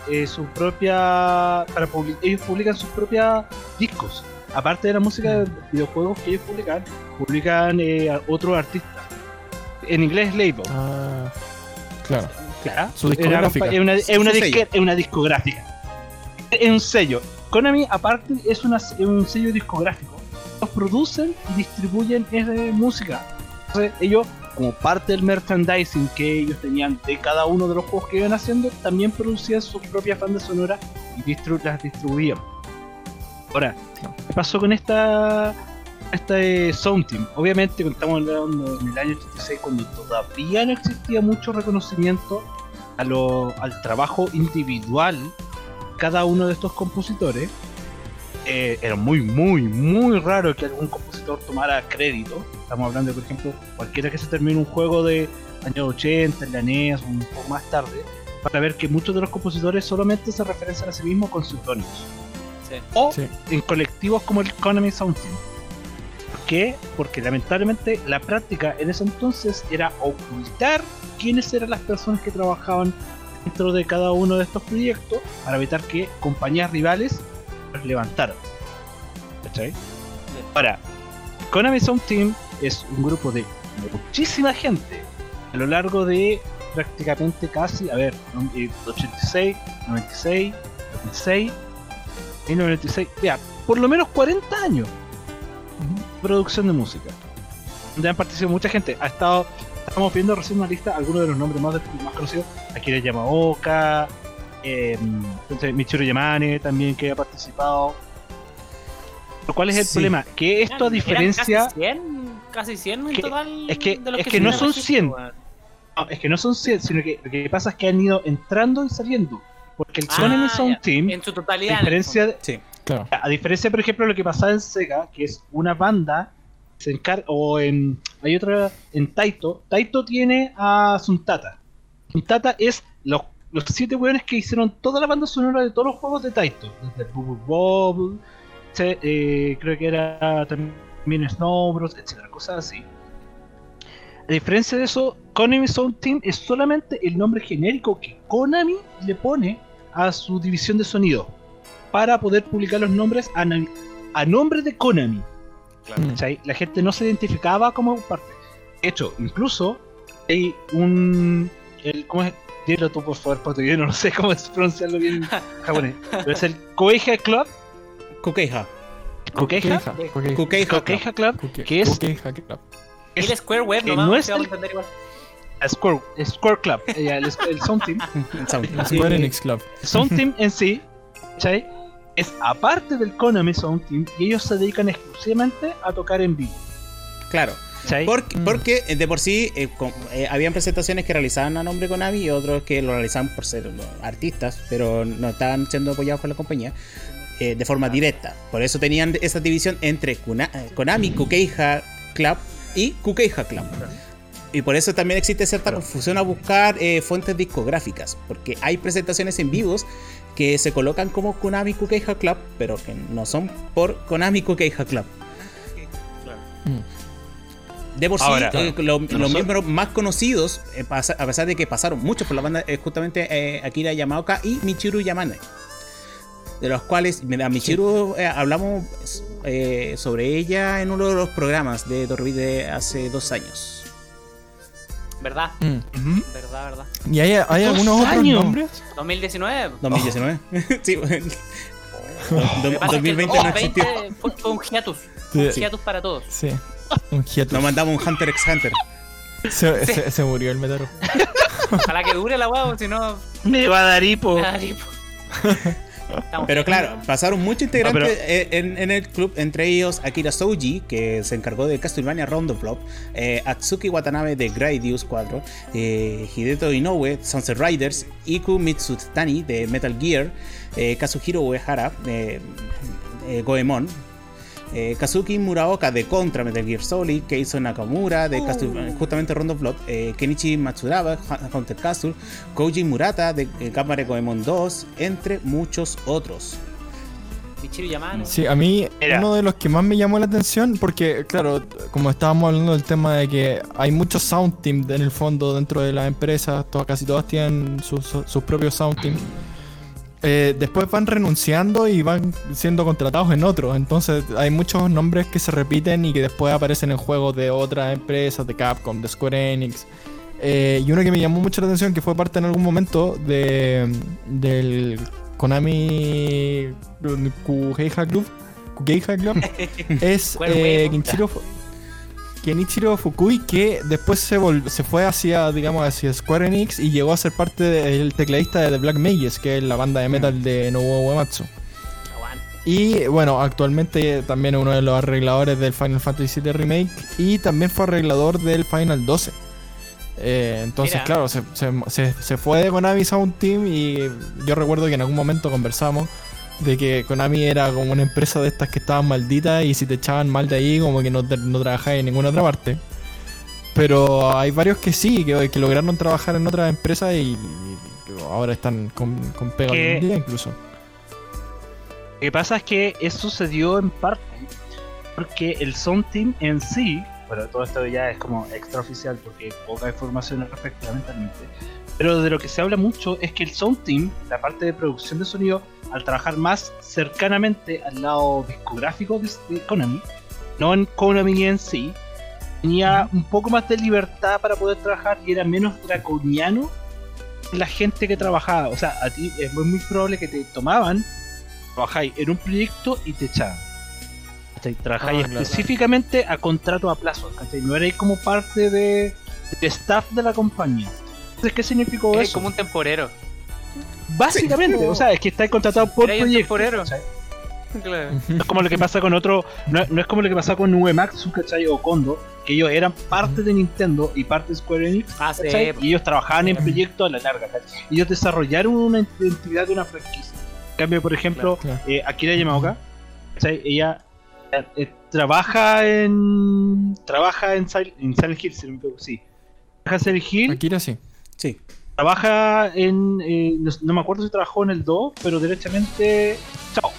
Eh, su propia, para ellos publican sus propios discos. Aparte de la música de videojuegos que ellos publican, publican eh, otros artistas. En inglés label. Ah, claro. Claro. Su discográfica. Es una, es una, es una discográfica es un sello. Konami, aparte, es, un sello discográfico. Ellos producen y distribuyen esa música. Entonces, ellos, como parte del merchandising que ellos tenían de cada uno de los juegos que iban haciendo, también producían sus propias bandas sonoras y las distribuían. Ahora, ¿qué pasó con esta este Sound Team? Obviamente, estamos hablando en el año 86, cuando todavía no existía mucho reconocimiento a lo, al trabajo individual cada uno de estos compositores, eh, era muy, muy, muy raro que algún compositor tomara crédito. Estamos hablando, por ejemplo, cualquiera que se termine un juego de años 80, en la NES, un poco más tarde, para ver que muchos de los compositores solamente se referencian a sí mismos con sus Sí. O en colectivos como el Economy Sound Team. ¿Por qué? Porque lamentablemente la práctica en ese entonces era ocultar quiénes eran las personas que trabajaban dentro de cada uno de estos proyectos para evitar que compañías rivales los levantaran. ¿Cachai? Ahora, Konami Sound Team es un grupo de muchísima gente a lo largo de prácticamente casi, a ver, 86, 96, 2006, 1996, ya, por lo menos 40 años de producción de música. Donde han participado mucha gente. Ha estado estamos viendo recién una lista, algunos de los nombres más, más conocidos. Akira Yamaoka, eh, Michiru Yamane también que ha participado. ¿Cuál es el problema? Que esto a diferencia... Casi 100, casi 100 en total. Es que, es que, no son 100. No, es que no son 100, sino que lo que pasa es que han ido entrando y saliendo. Porque el ah, Sound Team, en su totalidad, a diferencia, sí, claro. a diferencia, por ejemplo, de lo que pasaba en Sega, que es una banda se encarga, o en, hay otra, en Taito, Taito tiene a Suntata. Suntata es los, los siete weones que hicieron toda la banda sonora de todos los juegos de Taito, desde Bubble Bobble, eh, creo que era también Snow Bros, etcétera, cosas así. A diferencia de eso, Konami Sound Team es solamente el nombre genérico que Konami le pone a su división de sonido para poder publicar los nombres a, a nombre de Konami. La gente no se identificaba como parte. De hecho, incluso hay un. El, ¿Cómo es? Dilo tú, por favor, porque yo no sé cómo es pronunciarlo bien en japonés. Pero es el Koeija Club. Kokeija. Kokeija. Kokeija Club. Que es. Club. Es el Square Web, no es el, Square, Square Club, el, el Sound Team. [laughs] el Square Enix Club. Sound Team en sí, ¿cachai? Es aparte del Konami Sound Team y ellos se dedican exclusivamente a tocar en vivo. Claro. Porque, mm. porque, eh, de por sí eh, eh, habían presentaciones que realizaban a nombre Konami y otros que lo realizaban por ser artistas, pero no estaban siendo apoyados por la compañía de forma directa. Por eso tenían esa división entre Konami, Kukeija Club y Kukeija Club. Y por eso también existe cierta confusión a buscar fuentes discográficas, porque hay presentaciones en vivos que se colocan como Konami Kukeija Club, pero que no son por Konami Kukeija Club. De por sí, eh, los miembros más conocidos, eh, a pesar de que pasaron muchos por la banda, es justamente eh, Akira Yamaoka y Michiru Yamane. De los cuales, a Michiru hablamos sobre ella en uno de los programas de Dorbi de hace dos años. ¿Verdad? Mm. ¿Verdad, verdad? ¿Y hay, hay algunos otros nombres? 2019. 2019. [laughs] sí. 2020 no existió. Fue, fue un hiatus. Un hiatus para todos. Sí. Un Nos mandamos un Hunter x Hunter. Se, murió el metaro. [laughs] Ojalá que dure la guau, si no. Me va a dar hipo. Pero claro, pasaron muchos integrantes en, el club, entre ellos Akira Souji, que se encargó de Castlevania Round of Flop, eh, Atsuki Watanabe de Gradius 4, eh, Hideto Inoue, Sunset Riders, Iku Mitsutani de Metal Gear, eh, Kazuhiro Uehara, eh, Goemon, eh, Kazuki Muraoka de Contra Metal Gear Solid, Keizo Nakamura de oh. justamente Rondo Blood, eh, Kenichi Matsuraba, Hunter Castle, Koji Murata de Cámara Goemon 2, entre muchos otros. Sí, a mí uno de los que más me llamó la atención, porque claro, como estábamos hablando del tema de que hay muchos sound teams en el fondo dentro de las empresas, casi todas tienen sus, sus propios sound teams. Eh, después van renunciando y van siendo contratados en otros. Entonces hay muchos nombres que se repiten y que después aparecen en juegos de otras empresas, de Capcom, de Square Enix. Eh, y uno que me llamó mucho la atención, que fue parte en algún momento de, del Konami Kugeija Club, Club [laughs] es eh, Kenichiro Fukui, que después se, se fue hacia, digamos, hacia Square Enix y llegó a ser parte del tecladista de The Black Mages, que es la banda de metal de Nobuo Uematsu. Y bueno, actualmente también es uno de los arregladores del Final Fantasy VII Remake y también fue arreglador del Final 12. Eh, entonces, claro, se, se, se, fue de Konami Sound Team y yo recuerdo que en algún momento conversamos de que Konami era como una empresa de estas que estaban malditas y si te echaban mal de ahí como que no, no trabajabas en ninguna otra parte. Pero hay varios que sí, que, que lograron trabajar en otras empresas y, ahora están con, con pega hoy en día incluso. Lo que pasa es que eso sucedió en parte porque el Sound Team en sí, bueno, todo esto ya es como extraoficial porque poca información respectivamente pero de lo que se habla mucho es que el Sound Team, la parte de producción de sonido, al trabajar más cercanamente al lado discográfico de, Konami, no en Konami en sí, tenía un poco más de libertad para poder trabajar y era menos draconiano la gente que trabajaba. O sea, a ti es muy, muy probable que te tomaban, trabajáis en un proyecto y te echaban. Trabajáis ah, específicamente a contrato a plazo. No erais como parte de, de staff de la compañía. Entonces, ¿qué significó eso? Es como un temporero. Básicamente, o sea, es que está contratado por proyecto. Claro. No es como lo que pasa con otro, no, es como lo que pasa con Uematsu, ¿cachai? O Kondo, que ellos eran parte de Nintendo y parte de Square Enix, ah, Y ellos trabajaban en proyectos a la larga, ¿cachai? Y ellos desarrollaron una identidad de una franquicia. En cambio, por ejemplo, eh, Akira Yamaoka, ¿cachai? Ella eh, trabaja en. Trabaja en, Silent Hill, si no me equivoco, sí. Trabaja en Silent Hill. Akira sí. Sí. Trabaja en. Eh, no, me acuerdo si trabajó en el 2, pero directamente. Chao.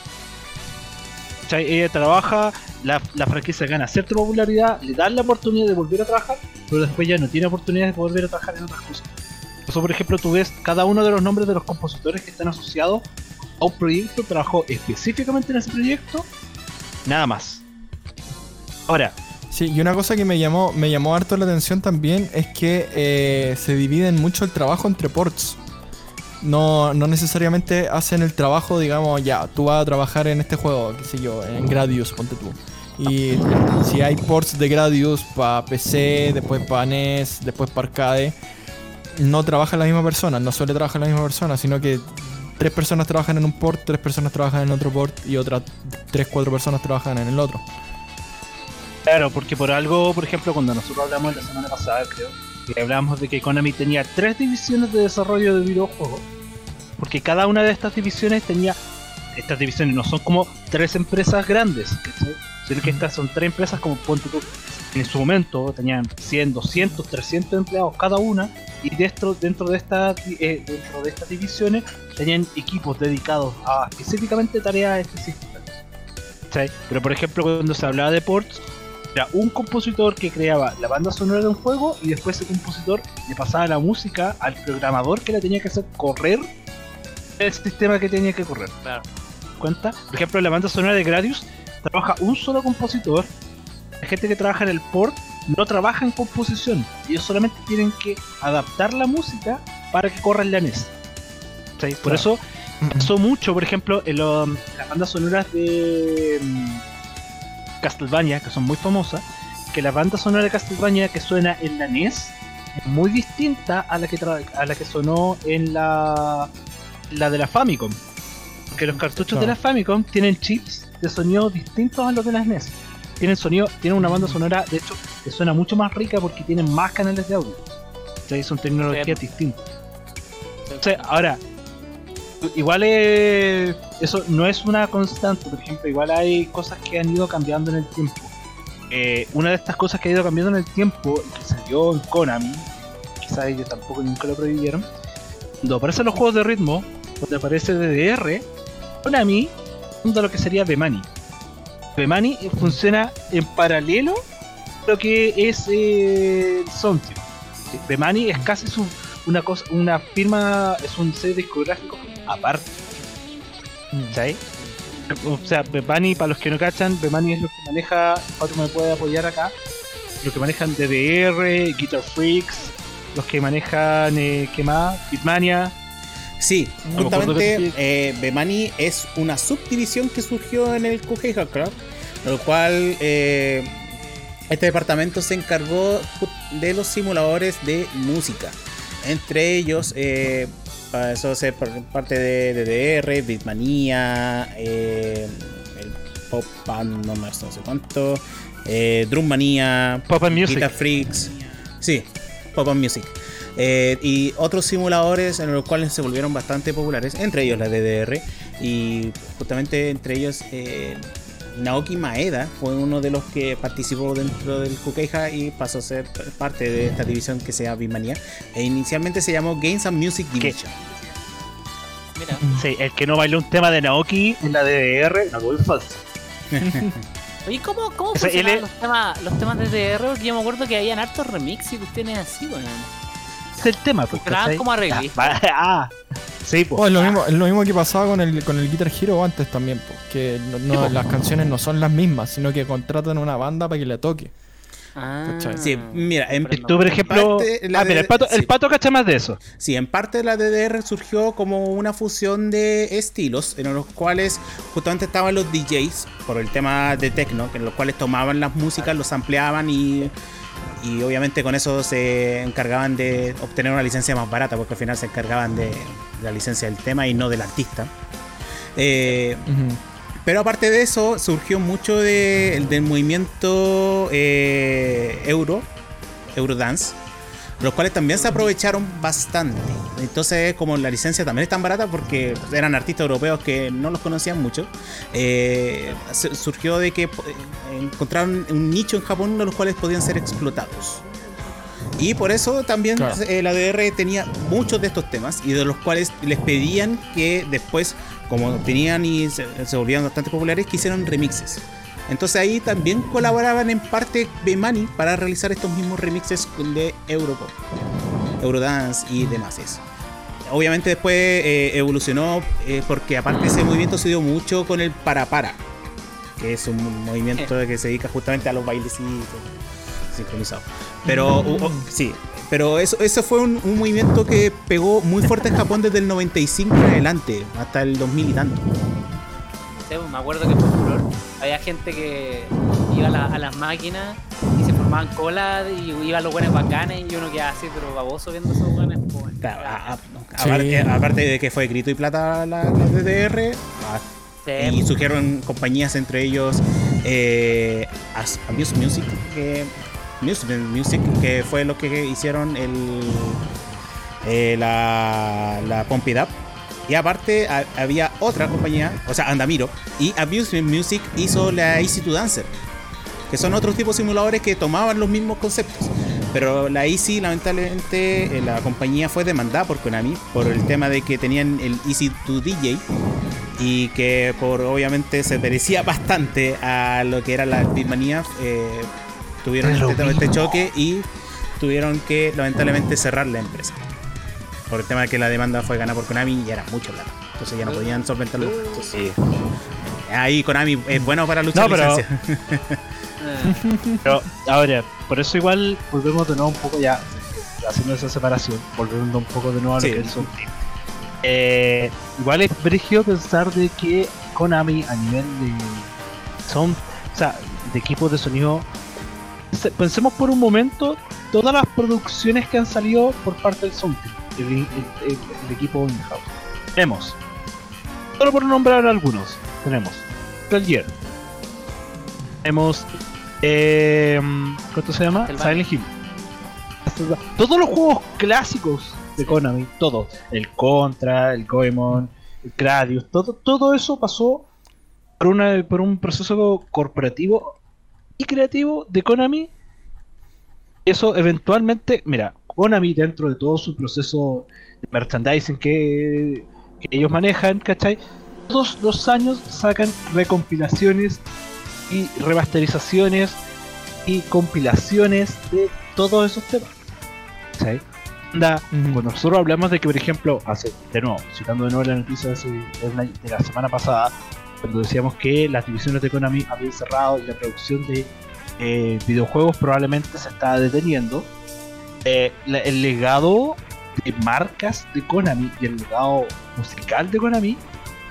Ella trabaja, la, la, franquicia gana cierta popularidad, le dan la oportunidad de volver a trabajar, pero después ya no tiene oportunidad de volver a trabajar en otras cosas. Eso, por ejemplo, tú ves cada uno de los nombres de los compositores que están asociados a un proyecto, trabajó específicamente en ese proyecto, nada más. Ahora. Sí, y una cosa que me llamó, me llamó harto la atención también es que eh, se dividen mucho el trabajo entre ports. No, no necesariamente hacen el trabajo, digamos, ya, tú vas a trabajar en este juego, qué sé yo, en Gradius, ponte tú. Y si hay ports de Gradius para PC, después para NES, después para arcade, no trabaja la misma persona, no suele trabajar la misma persona, sino que tres personas trabajan en un port, tres personas trabajan en otro port y otras tres, cuatro personas trabajan en el otro. Claro, porque por algo, por ejemplo, cuando nosotros hablamos la semana pasada, creo, que hablamos de que Konami tenía tres divisiones de desarrollo de videojuegos, porque cada una de estas divisiones tenía, estas divisiones no son como tres empresas grandes, sino que estas son tres empresas como Ponte en su momento tenían 100, 200, 300 empleados cada una y dentro, dentro, de, esta, eh, dentro de estas divisiones tenían equipos dedicados a específicamente tareas específicas. Pero por ejemplo cuando se hablaba de ports, era un compositor que creaba la banda sonora de un juego y después ese compositor le pasaba la música al programador que le tenía que hacer correr el sistema que tenía que correr. Claro. ¿Cuenta? Por ejemplo, la banda sonora de Gradius trabaja un solo compositor. La gente que trabaja en el port no trabaja en composición. Ellos solamente tienen que adaptar la música para que corra el la NES. Por eso pasó mucho, por ejemplo, en las bandas sonoras de mm, Castlevania, que son muy famosas, que la banda sonora de Castlevania que suena en la NES es muy distinta a la que, a la que sonó en la, la de la Famicom. Porque los cartuchos de la Famicom tienen chips de sonido distintos a los de las NES. Tienen sonido, tienen una banda sonora, de hecho, que suena mucho más rica porque tienen más canales de audio. O sea, son tecnologías distintas. ahora, igual eso no es una constante, por ejemplo, igual hay cosas que han ido cambiando en el tiempo. Eh, una de estas cosas que ha ido cambiando en el tiempo, que salió en Konami, quizás ellos tampoco nunca lo prohibieron, cuando aparecen los juegos de ritmo, cuando aparece DDR, Konami funda lo que sería Bemani. Bemani funciona en paralelo a lo que es eh, Soundtube. Bemani es casi una cosa, una firma, es un sello discográfico aparte. ¿Sabes? O sea, Bemani, para los que no cachan, Bemani es lo que maneja, otro me puede apoyar acá, lo que manejan DDR, Guitar Freaks, los que manejan, eh, ¿qué más? Bitmania, Sí, justamente eh, Bemani es una subdivisión que surgió en el QG Club, lo cual eh, este departamento se encargó de los simuladores de música. Entre ellos, eh, para eso ser parte de DDR, Beatmania, eh, el Pop Band, no, no sé cuánto, eh, Drummania, Pop Music. Guitar Freaks, sí, Pop Music. Eh, y otros simuladores en los cuales se volvieron bastante populares, entre ellos la DDR, y justamente entre ellos eh, Naoki Maeda fue uno de los que participó dentro del Kukeija y pasó a ser parte de esta división que se llama Bimania. E inicialmente se llamó Games and Music Division. Mira. Sí, el que no bailó un tema de Naoki en la DDR, fue falso. Oye, ¿cómo, cómo funcionan los, temas, los temas de DDR? Porque yo me acuerdo que habían hartos remix y cuestiones así, bueno el tema, pues. como arregli. [laughs] Ah, sí, pues. Oh, es, lo mismo, es lo mismo que pasaba con el, con el Guitar Hero antes también, pues. Que no, las canciones no son las mismas, sino que contratan una banda para que le toque. Ah, sí, mira, en, tú por ejemplo, ah, mira, el pato, el pato cacha más de eso. Sí, en parte la DDR surgió como una fusión de estilos en los cuales justamente estaban los DJs por el tema de techno, en los cuales tomaban las músicas, los ampliaban y y obviamente con eso se encargaban de obtener una licencia más barata porque al final se encargaban de, la licencia del tema y no del artista. Eh, pero aparte de eso surgió mucho del movimiento eh, euro, Eurodance los cuales también se aprovecharon bastante. Entonces, como la licencia también es tan barata porque eran artistas europeos que no los conocían mucho, eh, surgió de que eh, encontraron un nicho en Japón de los cuales podían ser explotados. Y por eso también eh, la DR tenía muchos de estos temas y de los cuales les pedían que después, como tenían y se, se volvían bastante populares, que hicieran remixes. Entonces ahí también colaboraban en parte Bemani para realizar estos mismos remixes de Europop, Eurodance y demás. Obviamente después eh, evolucionó eh, porque aparte ese movimiento se dio mucho con el para para. que es un movimiento que se dedica justamente a los bailecitos sincronizados. Pero mm. sí, pero eso, eso fue un, movimiento que pegó muy fuerte en Japón desde el 95 en adelante, hasta el 2000 y tanto. Me acuerdo que fue furor. Había gente que iba a, las máquinas y se formaban colas y iban los buenos bacanes y uno quedaba así, pero baboso viendo esos buenos. Pues, aparte, de que fue grito y plata la, DDR, y surgieron compañías entre ellos eh, Abuse Music, que, Music, que fue lo que hicieron el, eh, la, la Pump It Up. Y aparte había otra compañía, o sea, Andamiro, y Abuse Music hizo la Easy to Dancer, que son otros tipos de simuladores que tomaban los mismos conceptos. Pero la Easy, lamentablemente, eh, la compañía fue demandada por Konami por el tema de que tenían el Easy to DJ y que por obviamente se parecía bastante a lo que era la Beatmania. Eh, tuvieron este, este, choque y tuvieron que lamentablemente cerrar la empresa. Por el tema de que la demanda fue ganada por Konami y era mucho plata. Entonces ya no podían solventarlo. sí. Ahí Konami es bueno para luchar no, pero... [laughs] pero, ahora, por eso igual volvemos de nuevo un poco ya, haciendo esa separación, volviendo un poco de nuevo a lo que es el eh, igual es brígido pensar de que Konami a nivel de son, o sea, de equipos de sonido, pensemos por un momento todas las producciones que han salido por parte del Soundteam, el, equipo in-house. Tenemos, solo por nombrar algunos, tenemos Gear, tenemos, eh, ¿cuánto se llama? Silent Hill. Todos los juegos clásicos de Konami, todo. El Contra, el Goemon, el Gradius, todo, todo eso pasó por, una, por un proceso corporativo y creativo de Konami. Eso eventualmente, mira, Konami dentro de todo su proceso de merchandising que, ellos manejan, ¿cachai? Todos los años sacan recompilaciones y remasterizaciones y compilaciones de todos esos temas. ¿cachai? cuando nosotros hablamos de que, por ejemplo, hace, de nuevo, citando de nuevo la noticia de, la, semana pasada, cuando decíamos que las divisiones de Konami habían cerrado y la producción de eh, videojuegos probablemente se estaba deteniendo, eh, el legado de marcas de Konami y el legado musical de Konami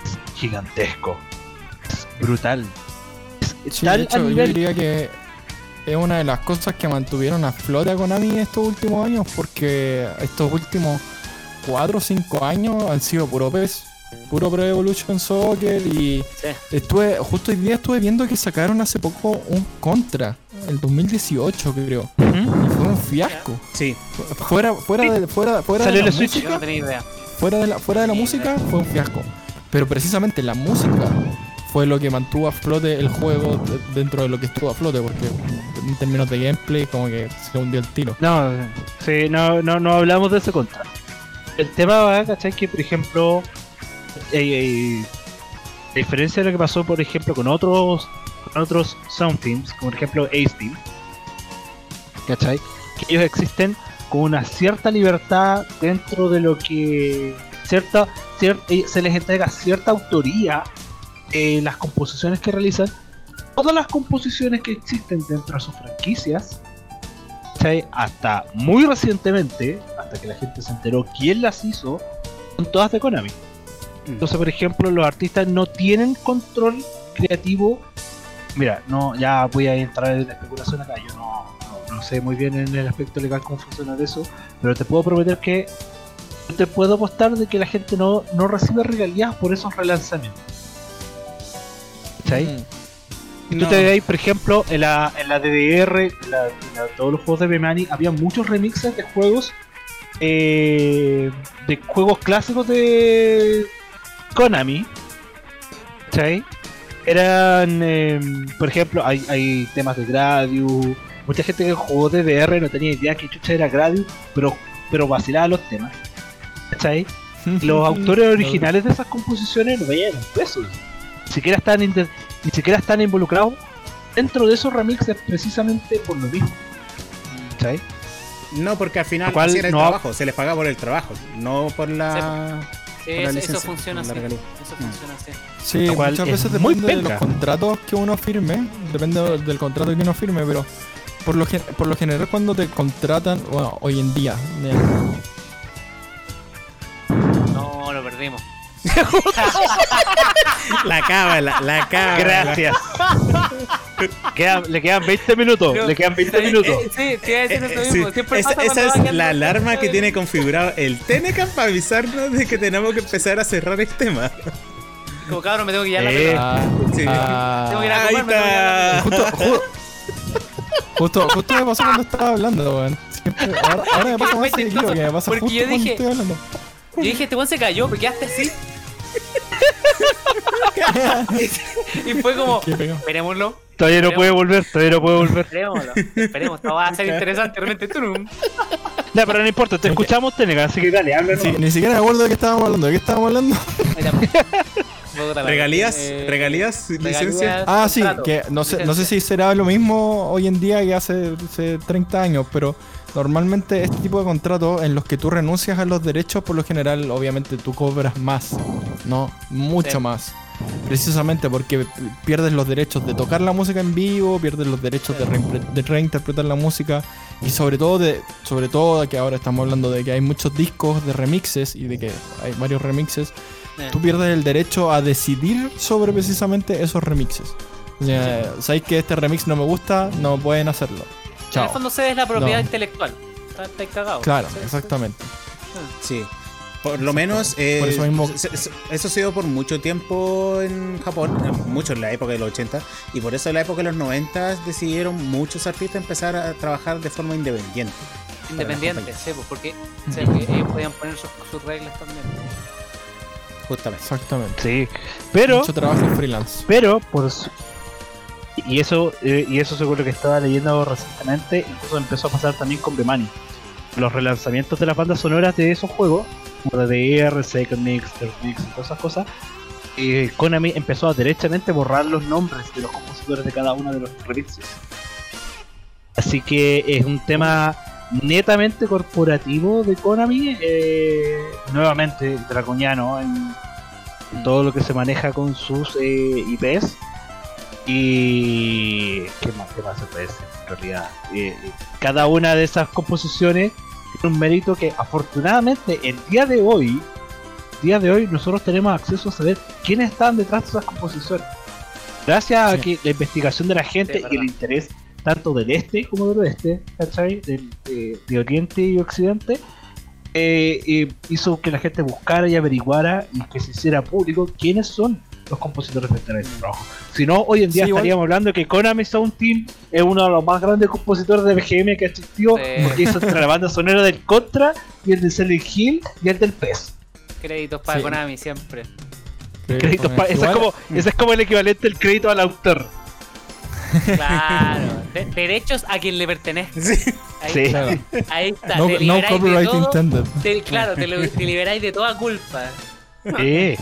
es gigantesco, es brutal. Es tal yo diría que es una de las cosas que mantuvieron a flote a Konami estos últimos años, porque estos últimos 4 o 5 años han sido puro PES, puro Pro Evolution Soccer y estuve, justo hoy día estuve viendo que sacaron hace poco un Contra, el 2018 creo, fue un fiasco. Sí. Fuera, fuera de, fuera, fuera de la música, Fuera de la, fuera de la música fue un fiasco. Pero precisamente la música fue lo que mantuvo a flote el juego dentro de lo que estuvo a flote, porque en términos de gameplay como que se hundió el tiro. No, sí, no, no, no hablamos de ese contra. El tema va, ¿cachai? Que por ejemplo, eh, eh, a diferencia de lo que pasó por ejemplo con otros con otros sound teams, como por ejemplo Ace Team, ¿cachai? Que ellos existen con una cierta libertad dentro de lo que cierta, cierta eh, se les entrega cierta autoría eh, las composiciones que realizan, todas las composiciones que existen dentro de sus franquicias, hasta muy recientemente, hasta que la gente se enteró quién las hizo, son todas de Konami. Mm. Entonces, por ejemplo, los artistas no tienen control creativo. Mira, no, ya voy a entrar en la especulación acá. Yo no, no, sé muy bien en el aspecto legal cómo funciona eso, pero te puedo prometer que te puedo apostar de que la gente no, no recibe regalías por esos relanzamientos. ¿cachai? tú te veis, por ejemplo, en la, en la DDR, en, todos los juegos de Bemani, había muchos remixes de juegos, eh, de juegos clásicos de Konami, ¿cachai? Eran, em, por ejemplo, hay, hay temas de Gradius, mucha gente que jugó DDR no tenía idea que chucha era Gradius, pero, pero vacilaba los temas, ¿cachai? Los autores originales de esas composiciones no veían pesos ni siquiera están, ni siquiera están involucrados dentro de esos remixes precisamente por lo mismo. No, porque al final era el trabajo, se les pagaba por el trabajo, no por la. eso funciona así. Eso funciona así. Sí, muchas veces depende de los contratos que uno firme, depende del contrato que uno firme, pero por lo, por lo general cuando te contratan, bueno, hoy en día. No, lo perdimos. [laughs] la cábala, la cábala. Gracias. [laughs] le quedan 20 minutos. le quedan 20 minutos. Eh, sí, te iba a decir mismo. esa es la alarma que tiene configurado el Tenecan para avisarnos de que tenemos que empezar a cerrar el tema. Como cabrón, me tengo que ir a la eh, sí. ah, Tengo que ir a comer, justo, justo, justo, me pasó cuando estaba hablando, weón. Ahora, ahora, me pasa más seguido que me pasa porque justo yo dije, estoy hablando. Yo dije, este weón se cayó, porque quedaste así. [laughs] y fue como, esperémoslo. Todavía no puede volver, todavía no puede volver. Esperémoslo, esperemos, esto va a ser [laughs] interesante realmente. Ya, pero no importa, te escuchamos, Tenega, así que dale, háblanos. Sí, ni siquiera me acuerdo de qué estábamos hablando, ¿de qué estábamos hablando? Regalías, eh, regalías, licencias. Ah, sí, que no sé, no sé si será lo mismo hoy en día que hace, hace 30 años, pero Normalmente este tipo de contratos en los que tú renuncias a los derechos, por lo general, obviamente tú cobras más, ¿no? Mucho más. Precisamente porque pierdes los derechos de tocar la música en vivo, pierdes los derechos de, reinterpretar la música y sobre todo de, sobre todo que ahora estamos hablando de que hay muchos discos de remixes y de que hay varios remixes, tú pierdes el derecho a decidir sobre precisamente esos remixes. O sea, sabéis que este remix no me gusta, no pueden hacerlo. En el fondo se es la propiedad intelectual. Está, cagado. Claro, exactamente. Sí. Por lo menos, eh, eso, mismo... eso ha sido por mucho tiempo en Japón, mucho en la época de los 80, y por eso en la época de los 90 decidieron muchos artistas empezar a trabajar de forma independiente. Independiente, sí, pues, porque ellos podían poner sus, reglas también. Justamente. Exactamente. Sí, pero. Mucho trabajo freelance. Pero, por, y eso, eh, y eso seguro que estaba leyendo recientemente, incluso empezó a pasar también con Bemani. Los relanzamientos de las bandas sonoras de esos juegos, como DDR, Second Mix, Third Mix y todas esas cosas, eh, Konami empezó a derechamente borrar los nombres de los compositores de cada uno de los remixes. Así que es un tema netamente corporativo de Konami, eh, nuevamente draconiano en, todo lo que se maneja con sus eh, IPs y. ¿Qué más, qué más se puede decir en realidad? Eh, cada una de esas composiciones tiene un mérito que afortunadamente el día de hoy, día de hoy, nosotros tenemos acceso a saber quiénes están detrás de esas composiciones. Gracias a que la investigación de la gente y el interés tanto del este como del oeste, ¿cachai? de, oriente y occidente, eh, eh, hizo que la gente buscara y averiguara y que se hiciera público quiénes son los compositores de este trabajo. Si no, hoy en día estaríamos hablando que Konami Sound Team es uno de los más grandes compositores de BGM que ha existido, porque hizo entre la banda sonora del Contra y el de Silent Hill y el del PES. Créditos para Konami siempre. Créditos ese, es como, ese es como el equivalente del crédito al autor. Claro, derechos a quien le pertenece. Sí. Ahí, Está. Ahí está. No, no copyright intended. claro, te, te liberáis de toda culpa. Sí.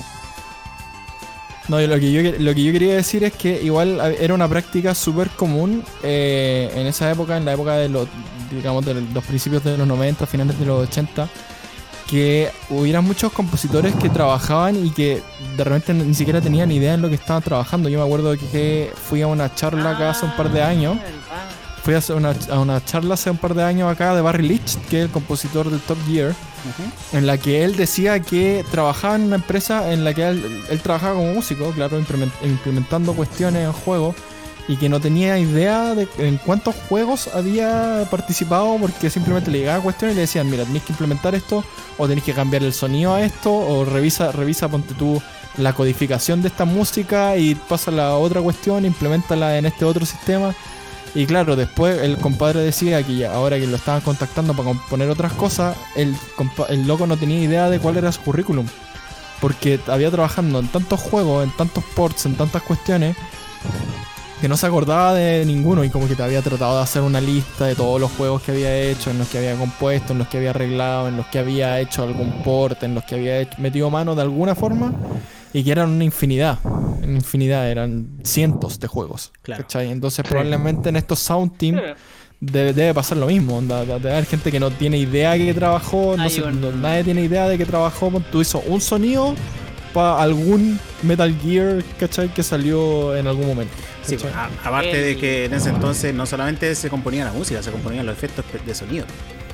No, lo que, yo, lo que yo quería decir es que igual era una práctica súper común eh, en esa época, en la época de los, digamos, de los principios de los 90, finales de los 80, que hubiera muchos compositores que trabajaban y que de repente ni siquiera tenían idea en lo que estaban trabajando. Yo me acuerdo que fui a una charla acá hace un par de años. Fui a, una, a una charla hace un par de años acá de Barry Leach, que es el compositor del Top Gear en la que él decía que trabajaba en una empresa en la que él, trabajaba como músico, claro, implementando cuestiones en juego y que no tenía idea de en cuántos juegos había participado porque simplemente le llegaba cuestiones y le decían, mira, tenéis que implementar esto o tenéis que cambiar el sonido a esto o revisa, revisa, ponte tú la codificación de esta música y pasa la otra cuestión, implementala en este otro sistema. Y claro, después el compadre decía que ahora que lo estaban contactando para componer otras cosas, el, el loco no tenía idea de cuál era su currículum. Porque había trabajando en tantos juegos, en tantos ports, en tantas cuestiones, que no se acordaba de ninguno y como que te había tratado de hacer una lista de todos los juegos que había hecho, en los que había compuesto, en los que había arreglado, en los que había hecho algún port, en los que había metido mano de alguna forma y que eran una infinidad, una infinidad, eran cientos de juegos. Entonces probablemente en estos Sound Team debe, pasar lo mismo. Debe haber gente que no tiene idea de que trabajó, no, nadie tiene idea de que trabajó. Tú hizo un sonido para algún Metal Gear, ¿cachai? Que salió en algún momento. Sí, aparte de que en ese entonces no solamente se componía la música, se componían los efectos de sonido.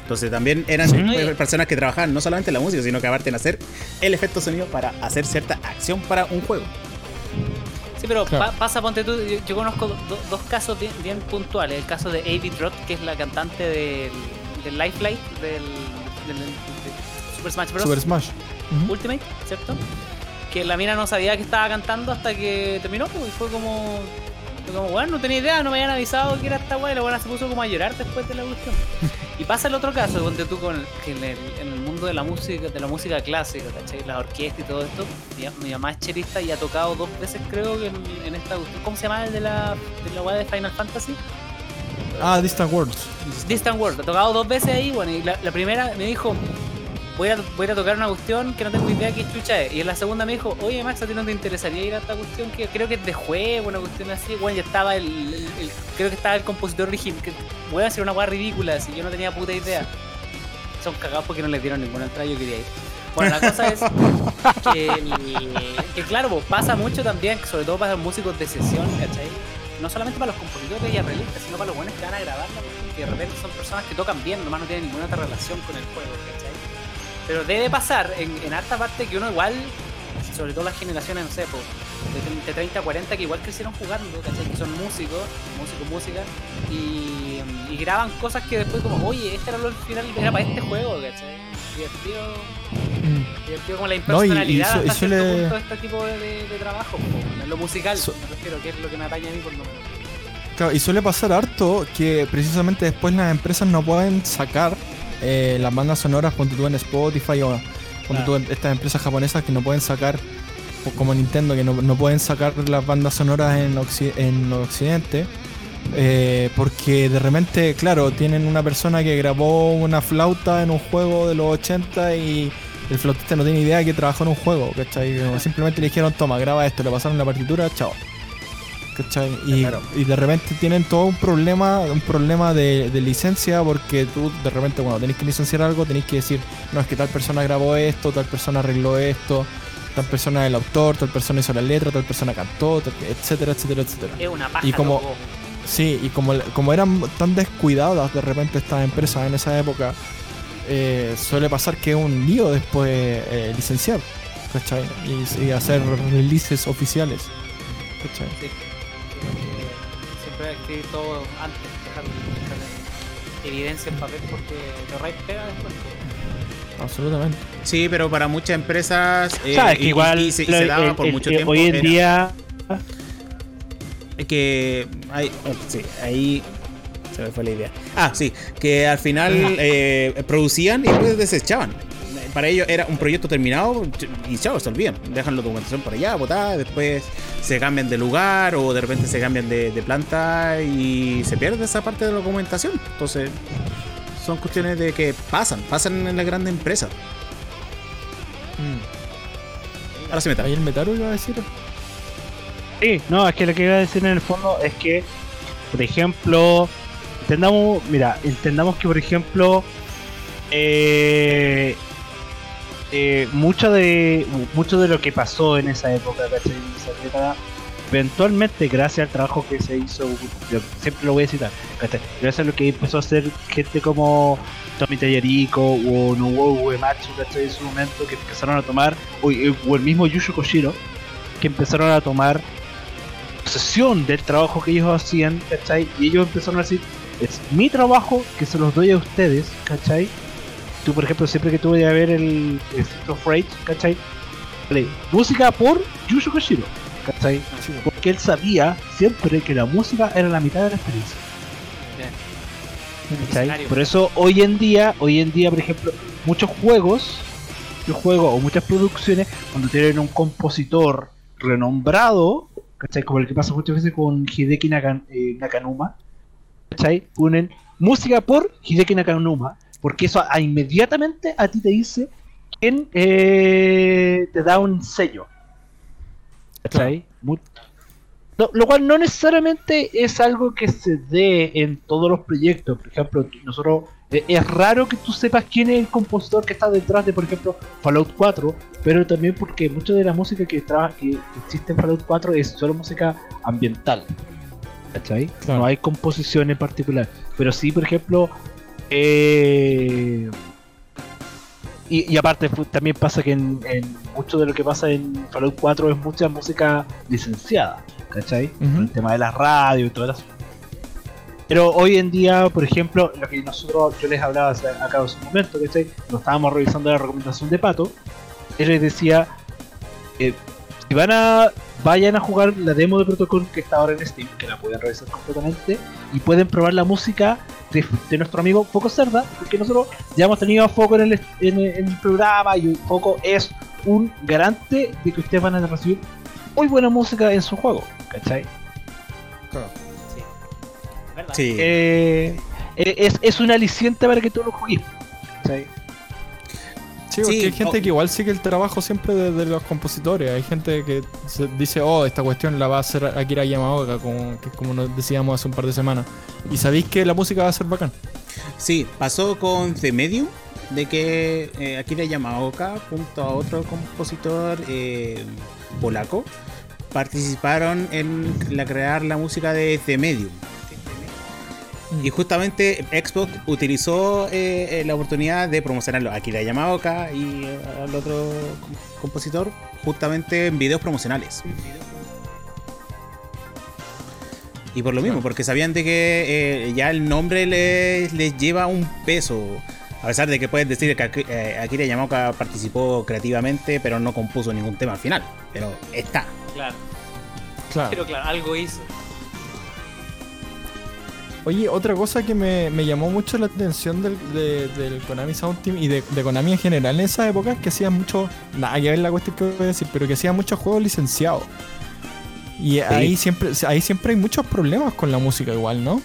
Entonces también eran personas que trabajaban no solamente en la música, sino que aparte en hacer el efecto sonido para hacer cierta acción para un juego. Sí, pero pasa, ponte tú, yo, conozco dos casos bien, puntuales. El caso de Avi Trot, que es la cantante del, del Lifeline, del, Super Smash Bros. Super Smash. Ultimate, ¿cierto? Que la mina no sabía que estaba cantando hasta que terminó, pues, y fue como como, bueno, no tenía idea, no me habían avisado que era esta weá. Y la buena se puso como a llorar después de la cuestión. [laughs] y pasa el otro caso, donde tú con en, el, mundo de la música, de la música clásica, ¿cachai? La orquesta y todo esto. Mi, mamá es cherista y ha tocado dos veces, creo que en, esta cuestión. ¿Cómo se llama el de la, de la weá de Final Fantasy? Ah, Distant Worlds. Distant Worlds, ha tocado dos veces ahí, bueno, y la, la primera me dijo, voy a, voy a tocar una cuestión que no tengo idea qué chucha es. Y en la segunda me dijo, oye Max, ¿a ti no te interesaría ir a esta cuestión que creo que es de juego, una cuestión así? Bueno, ya estaba el, creo que estaba el compositor original. Voy a hacer una weá ridícula, si yo no tenía puta idea. Son cagados porque no les dieron ninguna entrada, yo quería ir. Bueno, la cosa es que, claro, pues, pasa mucho también, sobre todo para los músicos de sesión, ¿cachai? No solamente para los compositores y arreglistas, sino para los buenos que van a grabar, porque de repente son personas que tocan bien, nomás no tienen ninguna otra relación con el juego, ¿cachai? Pero debe pasar en, en harta parte que uno igual, sobre todo las generaciones, no sé, de, 30 a 40 que igual crecieron jugando, ¿cachai? Que son músicos, músicos, música, y, y graban cosas que después como, oye, este era lo final, era para este juego, ¿cachai? Divertido, mm. divertido como la impersonalidad no, y, y, de este tipo de, de, trabajo, en lo musical, me refiero, que es lo que me atañe a mí por lo menos. Claro, y suele pasar harto que precisamente después las empresas no pueden sacar eh, las bandas sonoras, ponte tú en Spotify o ponte tú en estas empresas japonesas que no pueden sacar, como Nintendo, que no, pueden sacar las bandas sonoras en, en Occidente. Eh, porque de repente, claro, tienen una persona que grabó una flauta en un juego de los 80 y el flautista no tiene idea de que trabajó en un juego, ¿cachai? Simplemente le dijeron, toma, graba esto, le pasaron la partitura, chao. Y, de repente tienen todo un problema, un problema de, licencia porque tú de repente cuando tenés que licenciar algo tenés que decir, no, es que tal persona grabó esto, tal persona arregló esto, tal persona es el autor, tal persona hizo la letra, tal persona cantó, etcétera, etcétera, etcétera. Es una paja, y como, sí, y como, como eran tan descuidadas de repente estas empresas en esa época, eh, suele pasar que es un lío después eh, licenciar, ¿cachai? Y, y, hacer releases oficiales. ¿cachai? Siempre escribir todo antes, dejar, evidencia en papel porque lo raíz pega después. Absolutamente. Sí, pero para muchas empresas. Eh, que igual se, daba por mucho tiempo. Hoy en día. Que hay, oh, sí, ahí se me fue la idea. Ah, sí, que al final [laughs] eh, producían y después desechaban para ellos era un proyecto terminado y chao, se olvidan. Dejan la documentación por allá, botada, después se cambian de lugar o de repente se cambian de, planta y se pierde esa parte de la documentación. Entonces, son cuestiones de que pasan, pasan en las grandes empresas. Mm. Ahora sí me ¿Ahí el Metaro iba a decir? Sí, no, es que lo que iba a decir en el fondo es que, por ejemplo, entendamos, mira, entendamos que, por ejemplo, eh, eh, mucho de mucho de lo que pasó en esa época, eventualmente gracias al trabajo que se hizo, siempre lo voy a citar, gracias a lo que empezó a hacer gente como Tommy Tallarico o Nobuo Uematsu en su momento, que empezaron a tomar, o, eh, o el mismo Yushu Koshiro, que empezaron a tomar posesión del trabajo que ellos hacían, ¿cachai? Y ellos empezaron a decir, es mi trabajo que se los doy a ustedes, ¿cachai? Tú, por ejemplo, siempre que tuve a ver el, Street of Rage, ¿cachai? música por Yushu Koshiro, ¿cachai? Porque él sabía siempre que la música era la mitad de la experiencia. ¿cachai? Por eso hoy en día, hoy en día, por ejemplo, muchos juegos, muchos juegos o muchas producciones, cuando tienen un compositor renombrado, ¿cachai? Como el que pasa muchas veces con Hideki eh, Nakanuma, ¿cachai? Ponen música por Hideki Nakanuma porque eso inmediatamente a ti te dice quién eh, te da un sello. ¿Cachai? lo, cual no necesariamente es algo que se dé en todos los proyectos. Por ejemplo, nosotros eh, es raro que tú sepas quién es el compositor que está detrás de, por ejemplo, Fallout 4, pero también porque mucha de la música que, que existe en Fallout 4 es solo música ambiental. ¿Cachai? No hay composición en particular. Pero sí, por ejemplo, eh, y, aparte también pasa que en, mucho de lo que pasa en Fallout 4 es mucha música licenciada, ¿cachai? El tema de la radio y todo eso. Pero hoy en día, por ejemplo, lo que nosotros, yo les hablaba acá hace un momento, ¿cachai? Lo estábamos revisando la recomendación de Pato, él les decía, eh, si van a, vayan a jugar la demo de Protocol que está ahora en Steam, que la pueden revisar completamente, y pueden probar la música de, nuestro amigo Foco Cerda, porque nosotros ya hemos tenido a Foco en el, programa y Foco es un garante de que ustedes van a recibir muy buena música en su juego, ¿cachai? Sí. Eh, eh, es, es un aliciente para que tú lo juegues, ¿cachai? Sí, porque hay gente que igual sigue el trabajo siempre de, los compositores. Hay gente que dice, oh, esta cuestión la va a hacer Akira Yamaoka, como, que como nos decíamos hace un par de semanas. Y sabéis que la música va a ser bacán. Sí, pasó con The Medium, de que eh, Akira Yamaoka, junto a otro compositor eh, polaco, participaron en la crear la música de The Medium. Y justamente Xbox utilizó eh, eh, la oportunidad de promocionarlo a Akira Yamaoka y eh, al otro compositor justamente en videos promocionales. Y por lo mismo, porque sabían de que ya el nombre les, lleva un peso. A pesar de que pueden decir que Akira Yamaoka participó creativamente, pero no compuso ningún tema al final. Pero está. Claro. Claro. Pero claro, algo hizo. Oye, otra cosa que me, llamó mucho la atención del, del Konami Sound Team y de, Konami en general en esa época es que hacían mucho. Nada que ver la cuestión que voy a decir, pero que hacían muchos juegos licenciados. Y ahí siempre ahí siempre hay muchos problemas con la música, igual, ¿no?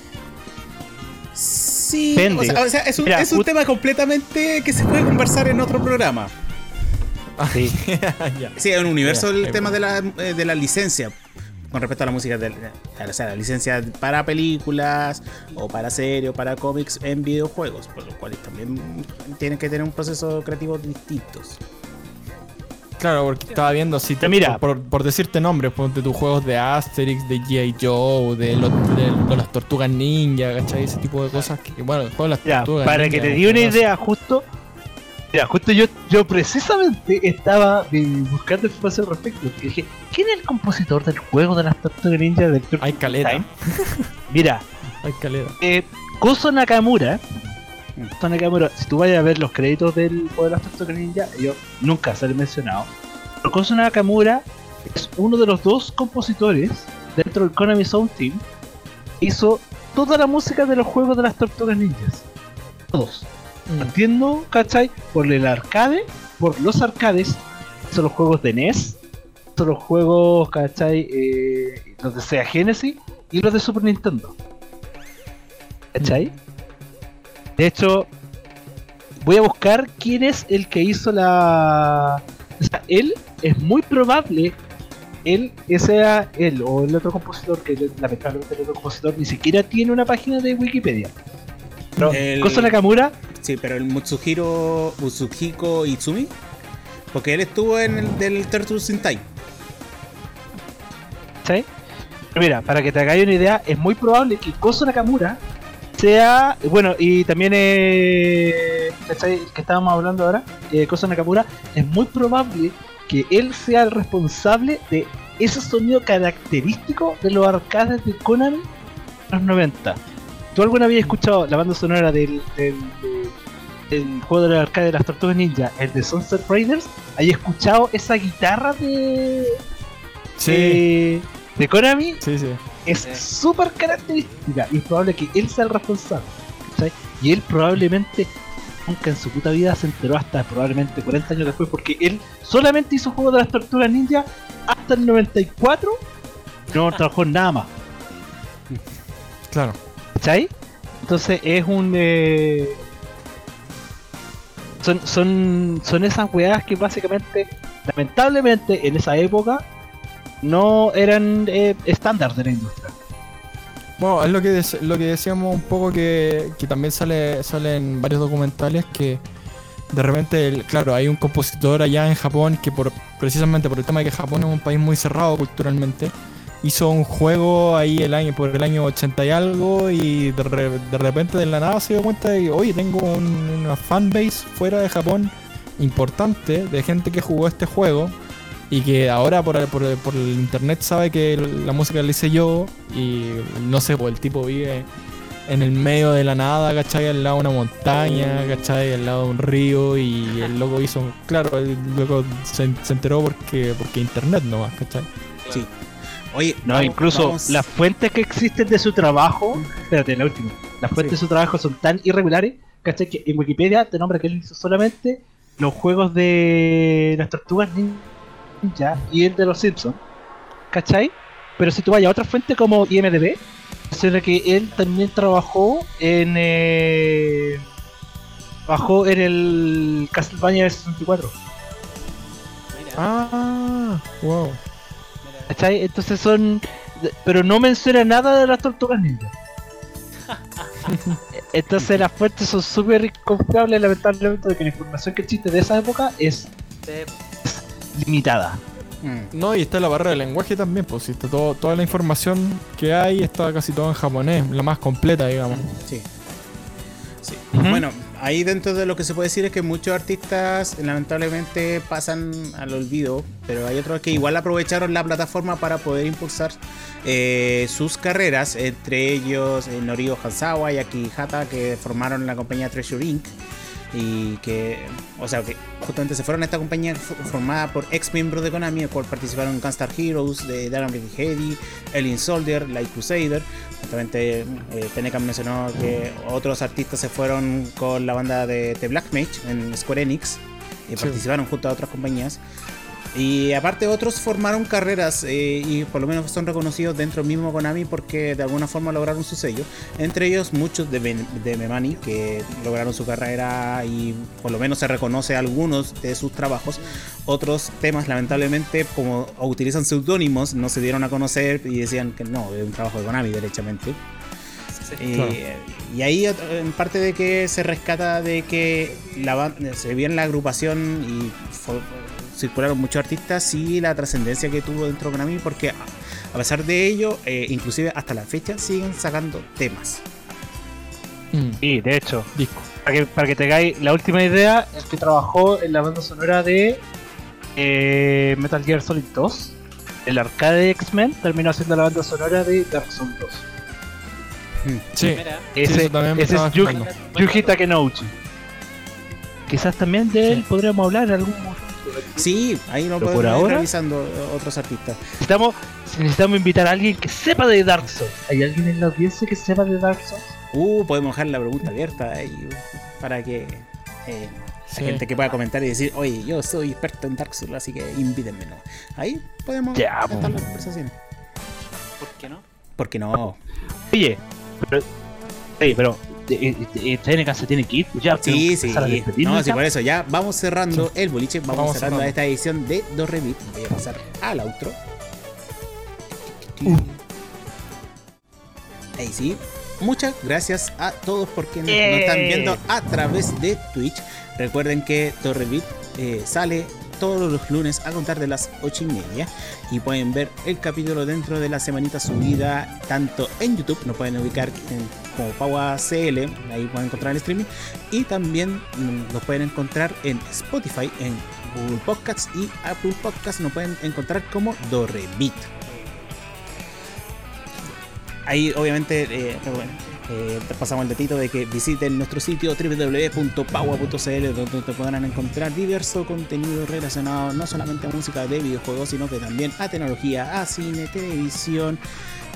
Sí, o sea, es, un, tema completamente que se puede conversar en otro programa. Sí, [laughs] sí en un universo el tema de la, eh, de la licencia con respecto a la música, de, o sea, la licencia para películas o para series o para cómics en videojuegos, por lo cual también tienen que tener un proceso creativo distintos. Claro, porque estaba viendo si te, mira por, decirte nombres, ponte tus juegos de Asterix, de G.I. Joe, de, de, las tortugas ninja, ¿cachai? Ese tipo de cosas que, bueno, el juego de las tortugas Para que te di una idea, justo Mira, justo yo, yo precisamente estaba buscando información al respecto. Y dije, ¿quién es el compositor del juego de las Tortugas Ninja del Hay caleta. Mira, hay caleta. Eh, Koso Nakamura. Koso Nakamura, si tú vayas a ver los créditos del juego de las Tortugas Ninja, yo nunca se lo he mencionado. Pero Koso Nakamura es uno de los dos compositores dentro del Konami Sound Team. Hizo toda la música de los juegos de las Tortugas Ninjas. Todos. Mm. Entiendo, ¿cachai? Por el arcade, por los arcades, son los juegos de NES, son los juegos, ¿cachai? Eh, los de Sega Genesis y los de Super Nintendo. ¿Cachai? De hecho, voy a buscar quién es el que hizo la. O sea, él es muy probable, él, sea él o el otro compositor, que lamentablemente el otro compositor ni siquiera tiene una página de Wikipedia. Pero el... Koso Nakamura Sí, pero el Mutsuhiro Mutsuhiko Itsumi. Porque él estuvo en el del Turtles in. Mira, para que te hagáis una idea, es muy probable que Koso Nakamura sea. Bueno, y también eh, que estábamos hablando ahora, eh, Koso Nakamura, es muy probable que él sea el responsable de ese sonido característico de los arcades de Conan en los 90. ¿Tú alguna habías escuchado la banda sonora del, juego de la arcade de las Tortugas Ninja, el de Sunset Raiders? ¿Hay escuchado esa guitarra de. Sí. de, Konami? Sí, sí. Es súper característica y es probable que él sea el responsable. Y él probablemente nunca en su puta vida se enteró hasta probablemente 40 años después porque él solamente hizo juego de las tortugas ninja hasta el 94 no [laughs] trabajó en nada más. Claro. ¿Cachai? Entonces es un. Eh, son, son, son esas weas que básicamente, lamentablemente, en esa época no eran eh, estándar de la industria. Bueno, es lo que, lo que decíamos un poco que, que también sale, sale en varios documentales que de repente, claro, hay un compositor allá en Japón que por precisamente por el tema de que Japón es un país muy cerrado culturalmente, hizo un juego ahí el año por el año 80 y algo y de, repente de la nada se dio cuenta de que, oye, tengo una fanbase fuera de Japón importante de gente que jugó este juego y que ahora por, por, por el internet sabe que la música la hice yo y no sé, pues el tipo vive en el medio de la nada, ¿cachai? Al lado de una montaña, ¿cachai? Al lado de un río y el loco hizo, claro, el loco se, enteró porque, porque internet nomás, ¿cachai? Sí. Oye, no, incluso las fuentes que existen de su trabajo, espérate, la última, las fuentes de su trabajo son tan irregulares, ¿cachai? Que en Wikipedia te nombra que él hizo solamente los juegos de las tortugas ninja y el de los Simpsons, ¿cachai? Pero si tú vayas a otra fuente como IMDB, será que él también trabajó en. Eh, trabajó en el Castlevania 64. Ah, wow. ¿Cachai? Entonces son. Pero no menciona nada de las tortugas ninja. [laughs] Entonces las fuentes son súper confiables, lamentablemente, de que la información que existe de esa época es limitada. Mm. No, y está la barrera del lenguaje también, pues si está todo, toda la información que hay está casi todo en japonés, la más completa, digamos. Sí. Bueno, ahí dentro de lo que se puede decir es que muchos artistas lamentablemente pasan al olvido, pero hay otros que igual aprovecharon la plataforma para poder impulsar eh, sus carreras, entre ellos eh, Norio Hansawa y Akihata, que formaron la compañía Treasure Inc y que, o sea, que justamente se fueron a esta compañía formada por ex miembros de Konami, el cual participaron en Gunstar Heroes, de Dragon Ball Heady, Alien Soldier, Light Crusader. Justamente eh, mencionó que otros artistas se fueron con la banda de, The Black Mage en Square Enix y participaron junto a otras compañías. Y aparte otros formaron carreras eh, y por lo menos son reconocidos dentro del mismo Konami porque de alguna forma lograron su sello. Entre ellos muchos de, de Memani que lograron su carrera y por lo menos se reconoce algunos de sus trabajos. Otros temas lamentablemente como utilizan seudónimos no se dieron a conocer y decían que no, es un trabajo de Konami derechamente. Eh, y ahí en parte de que se rescata de que la, se viene la agrupación y circularon muchos artistas y la trascendencia que tuvo dentro de Konami porque a pesar de ello, eh, inclusive hasta la fecha siguen sacando temas. Mm. Sí, de hecho, disco. Para que, para que tengáis la última idea, es que trabajó en la banda sonora de eh, Metal Gear Solid 2. El arcade de X-Men terminó siendo la banda sonora de Dark Souls 2. Mm. Sí, ese, ese es Yuji, Yuji Takenouchi. Quizás también de él podríamos hablar en algún momento Sí, ahí no podemos ir revisando otros artistas. Necesitamos, necesitamos invitar a alguien que sepa de Dark Souls. ¿Hay alguien en la audiencia que sepa de Dark Souls? Uh, podemos dejar la pregunta abierta ahí para que eh, gente que pueda comentar y decir, oye, yo soy experto en Dark Souls, así que invítenme. Ahí podemos ya, estar las conversaciones. ¿Por qué no? ¿Por qué no? Oye, pero, oye, pero TNK se tiene que ir. Pues ya, sí, sí. No, sí, por eso ya vamos cerrando el boliche. Vamos, cerrando, esta edición de Do Voy a pasar al outro. Uh. Ahí sí. Muchas gracias a todos porque nos, están viendo a través de Twitch. Recuerden que Torrevit eh, sale todos los lunes a contar de las 8 y media. Y pueden ver el capítulo dentro de la semanita subida tanto en YouTube, nos pueden ubicar como Paua CL, ahí pueden encontrar el streaming. Y también nos pueden encontrar en Spotify, en Google Podcasts y Apple Podcasts, nos pueden encontrar como Dorrevit. Ahí obviamente, eh, eh, pasamos el datito de que visiten nuestro sitio www.paua.cl donde te podrán encontrar diverso contenido relacionado no solamente a música de videojuegos sino que también a tecnología, a cine, televisión,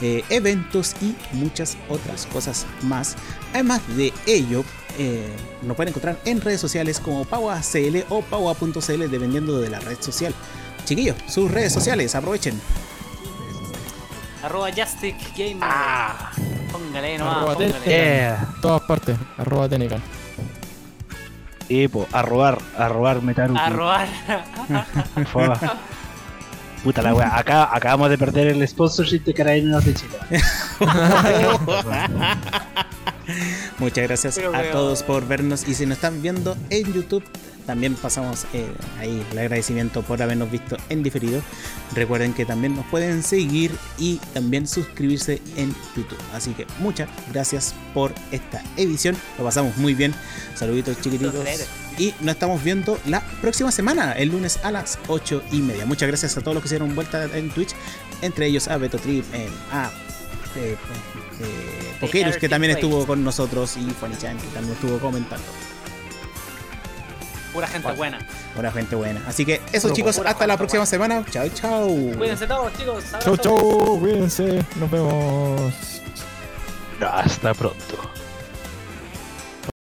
eh, eventos y muchas otras cosas más. Además de ello, eh, nos pueden encontrar en redes sociales como PauaCL o Paua.cl dependiendo de la red social. Chiquillos, sus redes sociales, aprovechen. Arroba Justic Ah. Póngale nomás. Arroba póngale. Todas partes. Arroba Tenecan. Y pues, a robar, a robar Metaru. A robar. Puta la wea, acá acabamos de perder el sponsorship de Carabineros de Chile. [laughs] Muchas gracias a todos por vernos y si nos están viendo en YouTube, también pasamos eh, ahí el agradecimiento por habernos visto en diferido. Recuerden que también nos pueden seguir y también suscribirse en YouTube. Así que muchas gracias por esta edición. Lo pasamos muy bien. Saluditos chiquititos. Y nos estamos viendo la próxima semana, el lunes a las 8 y media. Muchas gracias a todos los que hicieron vuelta en Twitch. Entre ellos a Beto Trip, a eh, eh, que también estuvo con nosotros, y Fanny Chan, que también estuvo comentando. Pura gente buena. Pura gente buena. Así que eso, chicos, hasta la próxima semana. Chao, chao. Cuídense todos, chicos. Chao, chao. Cuídense. Nos vemos. Hasta pronto.